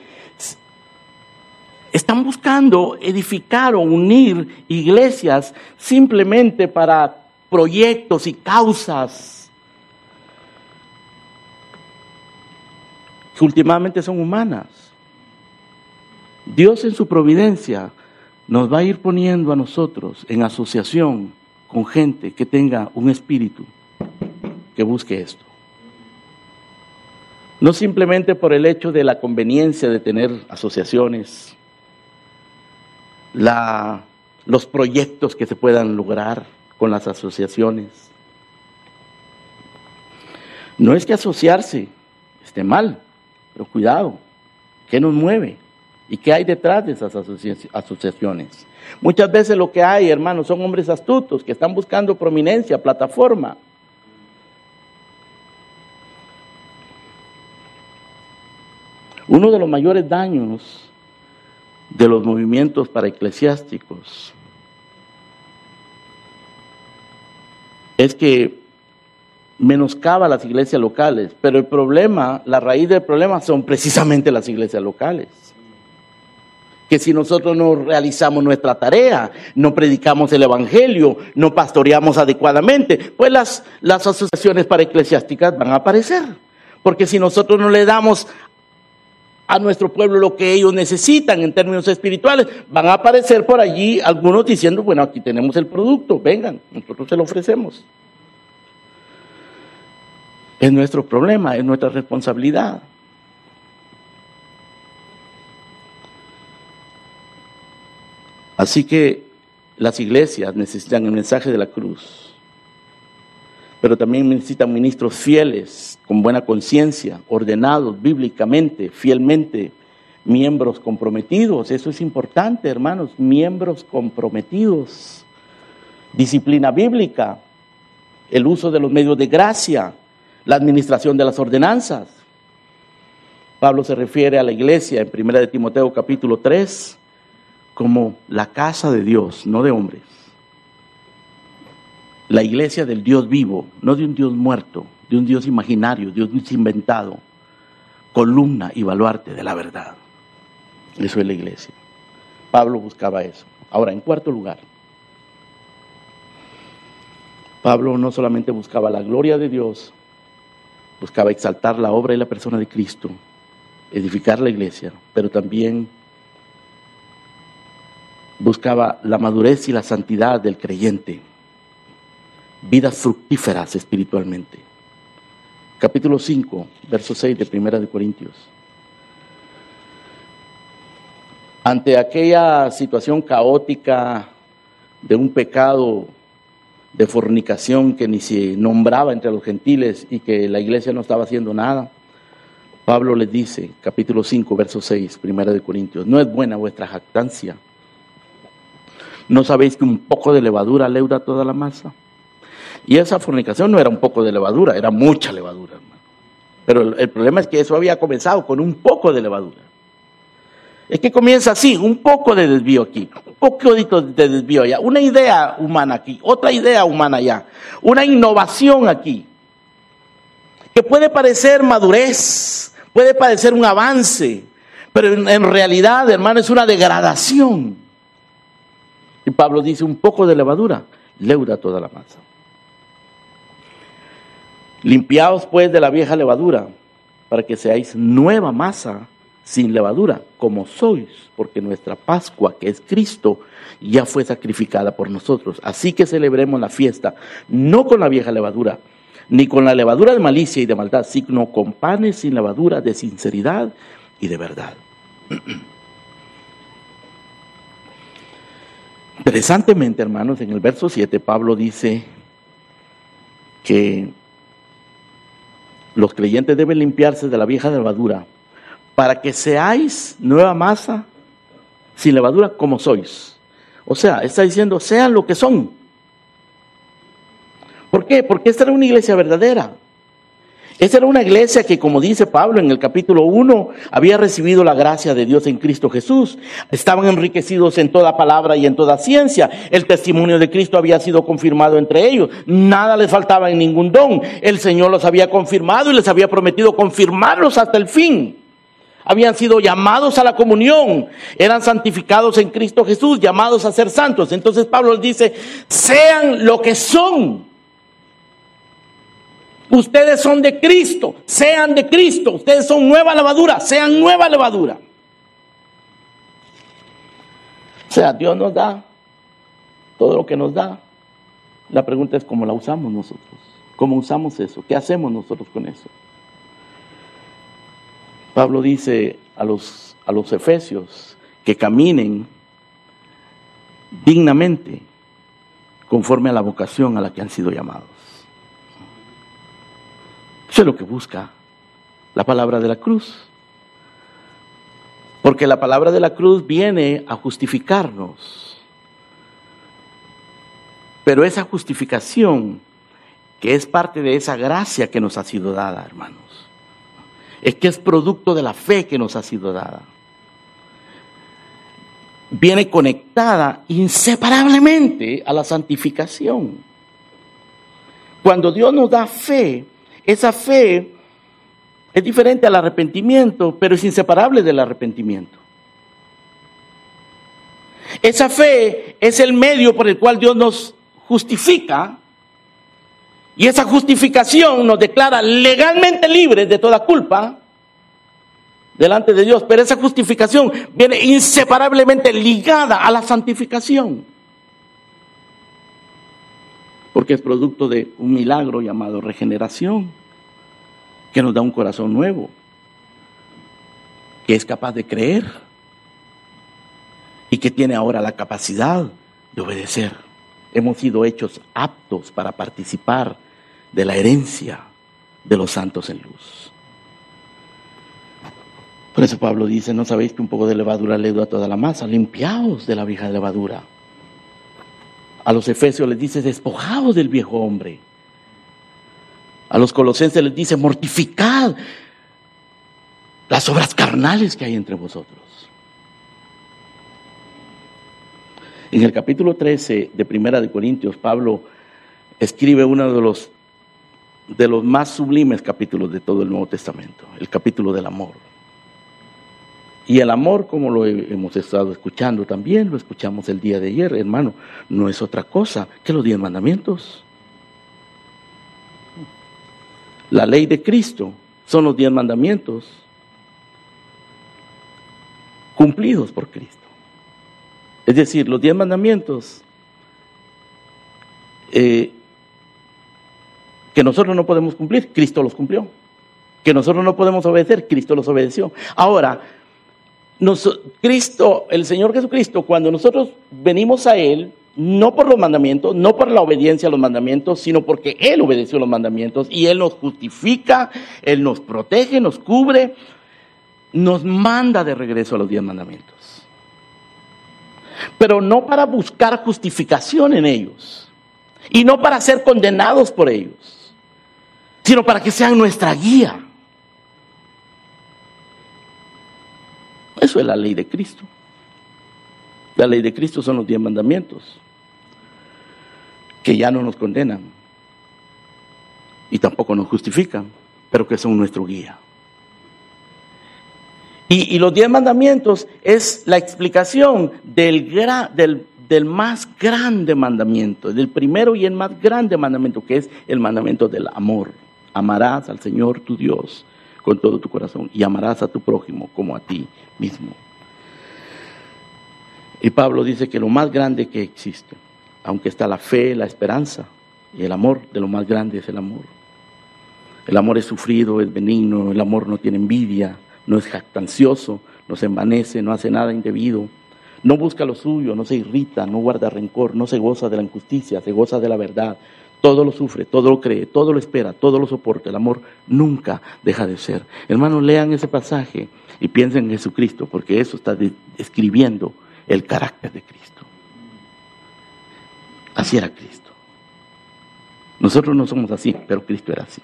Están buscando edificar o unir iglesias simplemente para proyectos y causas que últimamente son humanas. Dios en su providencia nos va a ir poniendo a nosotros en asociación con gente que tenga un espíritu que busque esto. No simplemente por el hecho de la conveniencia de tener asociaciones, los proyectos que se puedan lograr con las asociaciones. No es que asociarse esté mal, pero cuidado, ¿qué nos mueve? ¿Y qué hay detrás de esas asociaciones? Muchas veces lo que hay, hermanos, son hombres astutos que están buscando prominencia, plataforma. Uno de los mayores daños de los movimientos para eclesiásticos es que menoscaba las iglesias locales, pero el problema, la raíz del problema son precisamente las iglesias locales. Que si nosotros no realizamos nuestra tarea, no predicamos el Evangelio, no pastoreamos adecuadamente, pues las, las asociaciones para eclesiásticas van a aparecer. Porque si nosotros no le damos a nuestro pueblo lo que ellos necesitan en términos espirituales, van a aparecer por allí algunos diciendo, bueno, aquí tenemos el producto, vengan, nosotros se lo ofrecemos. Es nuestro problema, es nuestra responsabilidad. Así que las iglesias necesitan el mensaje de la cruz, pero también necesitan ministros fieles, con buena conciencia, ordenados bíblicamente, fielmente, miembros comprometidos. Eso es importante, hermanos, miembros comprometidos. Disciplina bíblica, el uso de los medios de gracia, la administración de las ordenanzas. Pablo se refiere a la iglesia en 1 de Timoteo capítulo 3 como la casa de Dios, no de hombres. La iglesia del Dios vivo, no de un Dios muerto, de un Dios imaginario, Dios inventado, columna y baluarte de la verdad. Eso es la iglesia. Pablo buscaba eso. Ahora, en cuarto lugar, Pablo no solamente buscaba la gloria de Dios, buscaba exaltar la obra y la persona de Cristo, edificar la iglesia, pero también buscaba la madurez y la santidad del creyente, vidas fructíferas espiritualmente. Capítulo 5, verso 6 de Primera de Corintios. Ante aquella situación caótica de un pecado de fornicación que ni se nombraba entre los gentiles y que la iglesia no estaba haciendo nada. Pablo les dice, capítulo 5, verso 6, primera de Corintios, no es buena vuestra jactancia. ¿No sabéis que un poco de levadura leuda toda la masa? Y esa fornicación no era un poco de levadura, era mucha levadura, hermano. Pero el, el problema es que eso había comenzado con un poco de levadura. Es que comienza así, un poco de desvío aquí, un poco de desvío allá, una idea humana aquí, otra idea humana allá, una innovación aquí, que puede parecer madurez, puede parecer un avance, pero en, realidad, hermano, es una degradación. Y Pablo dice, un poco de levadura leuda toda la masa. Limpiaos pues de la vieja levadura, para que seáis nueva masa sin levadura, como sois, porque nuestra Pascua, que es Cristo, ya fue sacrificada por nosotros. Así que celebremos la fiesta, no con la vieja levadura, ni con la levadura de malicia y de maldad, sino con panes sin levadura de sinceridad y de verdad. Interesantemente, hermanos, en el verso 7 Pablo dice que los creyentes deben limpiarse de la vieja levadura para que seáis nueva masa sin levadura como sois. O sea, está diciendo, sean lo que son. ¿Por qué? Porque esta era una iglesia verdadera. Esa era una iglesia que, como dice Pablo en el capítulo 1, había recibido la gracia de Dios en Cristo Jesús. Estaban enriquecidos en toda palabra y en toda ciencia. El testimonio de Cristo había sido confirmado entre ellos. Nada les faltaba en ningún don. El Señor los había confirmado y les había prometido confirmarlos hasta el fin. Habían sido llamados a la comunión, eran santificados en Cristo Jesús, llamados a ser santos. Entonces Pablo dice, sean lo que son Ustedes son de Cristo, sean de Cristo. Ustedes son nueva levadura, sean nueva levadura. O sea, Dios nos da todo lo que nos da. La pregunta es cómo la usamos nosotros. ¿Cómo usamos eso? ¿Qué hacemos nosotros con eso? Pablo dice a los, a los efesios que caminen dignamente conforme a la vocación a la que han sido llamados. Eso es lo que busca la palabra de la cruz. Porque la palabra de la cruz viene a justificarnos. Pero esa justificación, que es parte de esa gracia que nos ha sido dada, hermanos, es que es producto de la fe que nos ha sido dada. Viene conectada inseparablemente a la santificación. Cuando Dios nos da fe, esa fe es diferente al arrepentimiento, pero es inseparable del arrepentimiento. Esa fe es el medio por el cual Dios nos justifica y esa justificación nos declara legalmente libres de toda culpa delante de Dios, pero esa justificación viene inseparablemente ligada a la santificación porque es producto de un milagro llamado regeneración, que nos da un corazón nuevo, que es capaz de creer y que tiene ahora la capacidad de obedecer. Hemos sido hechos aptos para participar de la herencia de los santos en luz. Por eso Pablo dice, ¿no sabéis que un poco de levadura le a toda la masa? Limpiaos de la vieja levadura a los efesios les dice, despojados del viejo hombre. A los colosenses les dice, mortificad las obras carnales que hay entre vosotros. En el capítulo 13 de Primera de Corintios, Pablo escribe uno de los, de los más sublimes capítulos de todo el Nuevo Testamento, el capítulo del amor. Y el amor, como lo hemos estado escuchando también, lo escuchamos el día de ayer, hermano, no es otra cosa que los diez mandamientos. La ley de Cristo son los diez mandamientos cumplidos por Cristo. Es decir, los diez mandamientos eh, que nosotros no podemos cumplir, Cristo los cumplió. Que nosotros no podemos obedecer, Cristo los obedeció. Ahora, Cristo, el Señor Jesucristo, cuando nosotros venimos a Él, no por los mandamientos, no por la obediencia a los mandamientos, sino porque Él obedeció los mandamientos y Él nos justifica, Él nos protege, nos cubre, nos manda de regreso a los diez mandamientos. Pero no para buscar justificación en ellos y no para ser condenados por ellos, sino para que sean nuestra guía. Eso es la ley de Cristo. La ley de Cristo son los diez mandamientos, que ya no nos condenan y tampoco nos justifican, pero que son nuestro guía. Y, los diez mandamientos es la explicación del, del, del más grande mandamiento, del primero y el más grande mandamiento, que es el mandamiento del amor. Amarás al Señor tu Dios con todo tu corazón y amarás a tu prójimo como a ti mismo. Y Pablo dice que lo más grande que existe, aunque está la fe, la esperanza y el amor, de lo más grande es el amor. El amor es sufrido, es benigno, el amor no tiene envidia, no es jactancioso, no se envanece, no hace nada indebido, No busca lo suyo, no se irrita, no guarda rencor, no se goza de la injusticia, se goza de la verdad. Todo lo sufre, todo lo cree, todo lo espera, todo lo soporta. El amor nunca deja de ser. Hermanos, lean ese pasaje y piensen en Jesucristo, porque eso está describiendo el carácter de Cristo. Así era Cristo. Nosotros no somos así, pero Cristo era así.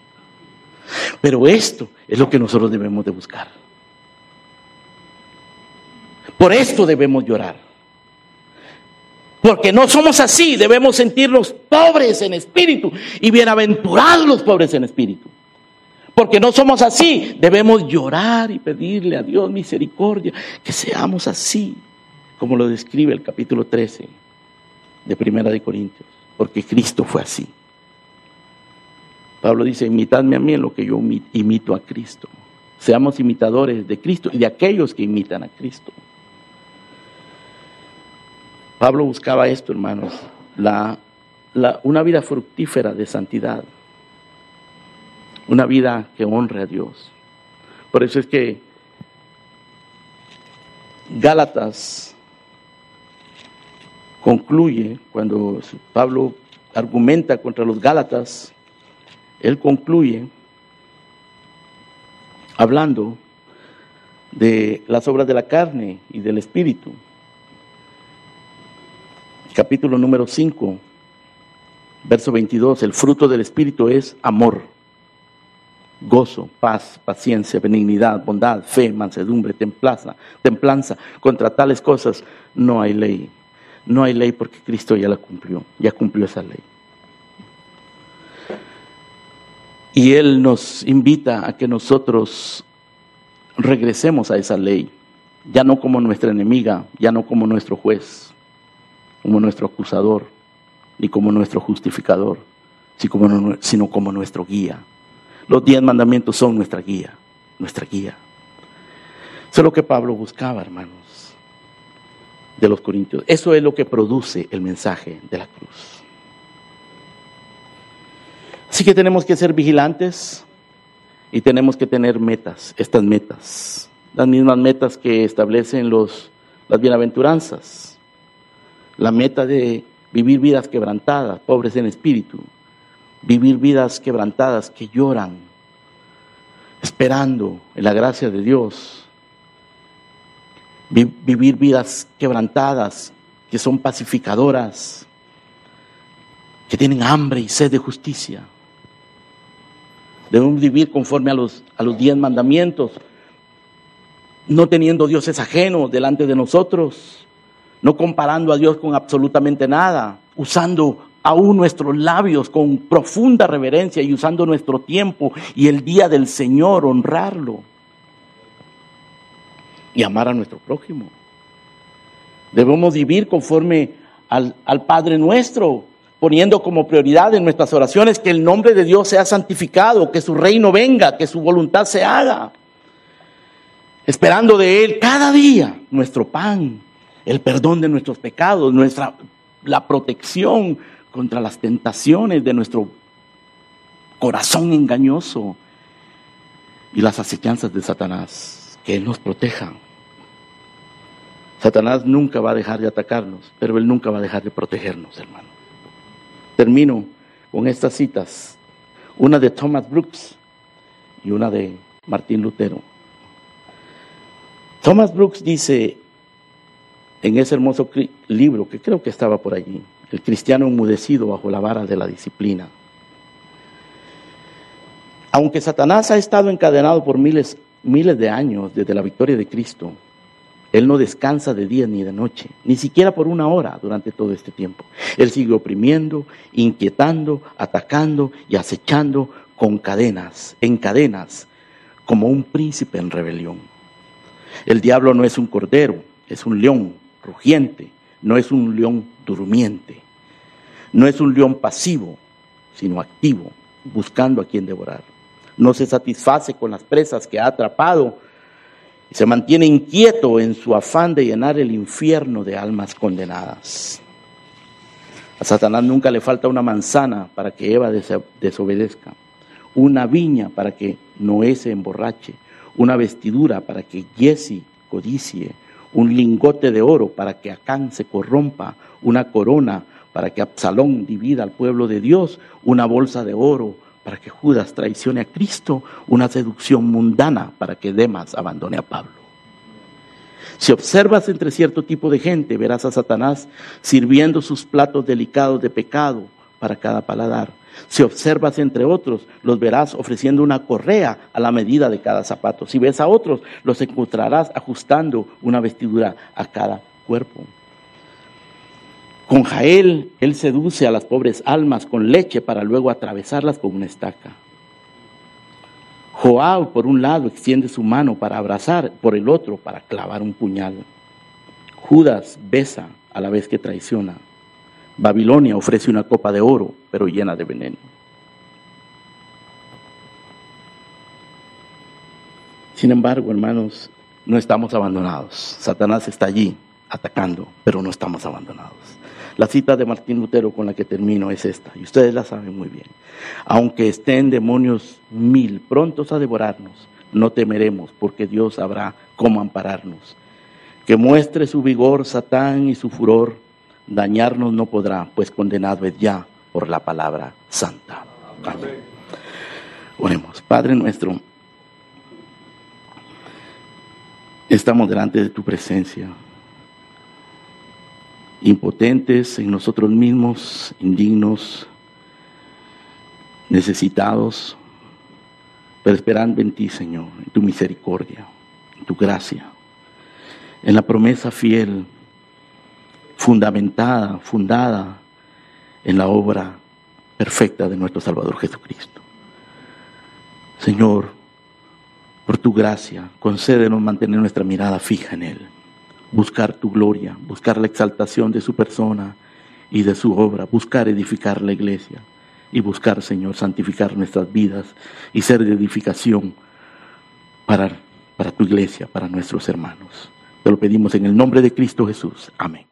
Pero esto es lo que nosotros debemos de buscar. Por esto debemos llorar. Porque no somos así, debemos sentirnos pobres en espíritu y bienaventurados los pobres en espíritu. Porque no somos así, debemos llorar y pedirle a Dios misericordia, que seamos así, como lo describe el capítulo 13 de Primera de Corintios, porque Cristo fue así. Pablo dice, imitadme a mí en lo que yo imito a Cristo. Seamos imitadores de Cristo y de aquellos que imitan a Cristo. Pablo buscaba esto, hermanos, la, una vida fructífera de santidad, una vida que honre a Dios. Por eso es que Gálatas concluye, cuando Pablo argumenta contra los Gálatas, él concluye hablando de las obras de la carne y del espíritu capítulo número 5, verso 22, el fruto del Espíritu es amor, gozo, paz, paciencia, benignidad, bondad, fe, mansedumbre, templanza, templanza. Contra tales cosas no hay ley. No hay ley porque Cristo ya la cumplió, ya cumplió esa ley. Y Él nos invita a que nosotros regresemos a esa ley, ya no como nuestra enemiga, ya no como nuestro juez, como nuestro acusador, ni como nuestro justificador, sino como nuestro guía. Los diez mandamientos son nuestra guía, nuestra guía. Eso es lo que Pablo buscaba, hermanos, de los Corintios. Eso es lo que produce el mensaje de la cruz. Así que tenemos que ser vigilantes y tenemos que tener metas, estas metas, las mismas metas que establecen los, las bienaventuranzas la meta de vivir vidas quebrantadas, pobres en espíritu, vivir vidas quebrantadas que lloran, esperando en la gracia de Dios, vivir vidas quebrantadas que son pacificadoras, que tienen hambre y sed de justicia. Debemos vivir conforme a los, a los diez mandamientos, no teniendo dioses ajenos delante de nosotros, no comparando a Dios con absolutamente nada, usando aún nuestros labios con profunda reverencia y usando nuestro tiempo y el día del Señor, honrarlo y amar a nuestro prójimo. Debemos vivir conforme al, Padre nuestro, poniendo como prioridad en nuestras oraciones que el nombre de Dios sea santificado, que su reino venga, que su voluntad se haga, esperando de Él cada día nuestro pan el perdón de nuestros pecados, nuestra, la protección contra las tentaciones de nuestro corazón engañoso y las acechanzas de Satanás. Que Él nos proteja. Satanás nunca va a dejar de atacarnos, pero Él nunca va a dejar de protegernos, hermano. Termino con estas citas, una de Thomas Brooks y una de Martín Lutero. Thomas Brooks dice, en ese hermoso libro que creo que estaba por allí, El cristiano enmudecido bajo la vara de la disciplina. Aunque Satanás ha estado encadenado por miles, miles de años desde la victoria de Cristo, él no descansa de día ni de noche, ni siquiera por una hora durante todo este tiempo. Él sigue oprimiendo, inquietando, atacando y acechando con cadenas, en cadenas, como un príncipe en rebelión. El diablo no es un cordero, es un león rugiente, no es un león durmiente, no es un león pasivo, sino activo, buscando a quien devorar. No se satisface con las presas que ha atrapado y se mantiene inquieto en su afán de llenar el infierno de almas condenadas. A Satanás nunca le falta una manzana para que Eva desobedezca, una viña para que Noé se emborrache, una vestidura para que Jesse codicie, un lingote de oro para que Acán se corrompa, una corona para que Absalón divida al pueblo de Dios, una bolsa de oro para que Judas traicione a Cristo, una seducción mundana para que Demas abandone a Pablo. Si observas entre cierto tipo de gente, verás a Satanás sirviendo sus platos delicados de pecado para cada paladar. Si observas entre otros, los verás ofreciendo una correa a la medida de cada zapato. Si ves a otros, los encontrarás ajustando una vestidura a cada cuerpo. Con Jael, él seduce a las pobres almas con leche para luego atravesarlas con una estaca. Joab, por un lado, extiende su mano para abrazar, por el otro, para clavar un puñal. Judas besa a la vez que traiciona. Babilonia ofrece una copa de oro, pero llena de veneno. Sin embargo, hermanos, no estamos abandonados. Satanás está allí atacando, pero no estamos abandonados. La cita de Martín Lutero con la que termino es esta, y ustedes la saben muy bien. Aunque estén demonios mil prontos a devorarnos, no temeremos, porque Dios sabrá cómo ampararnos. Que muestre su vigor Satán y su furor, dañarnos no podrá, pues condenado es ya por la palabra santa. Amén. Oremos, Padre nuestro, estamos delante de tu presencia impotentes en nosotros mismos, indignos, necesitados, pero esperando en ti, Señor, en tu misericordia, en tu gracia, en la promesa fiel, fundamentada, fundada en la obra perfecta de nuestro Salvador Jesucristo. Señor, por tu gracia, concédenos mantener nuestra mirada fija en Él buscar tu gloria, buscar la exaltación de su persona y de su obra, buscar edificar la iglesia y buscar, Señor, santificar nuestras vidas y ser de edificación para, para tu iglesia, para nuestros hermanos. Te lo pedimos en el nombre de Cristo Jesús. Amén.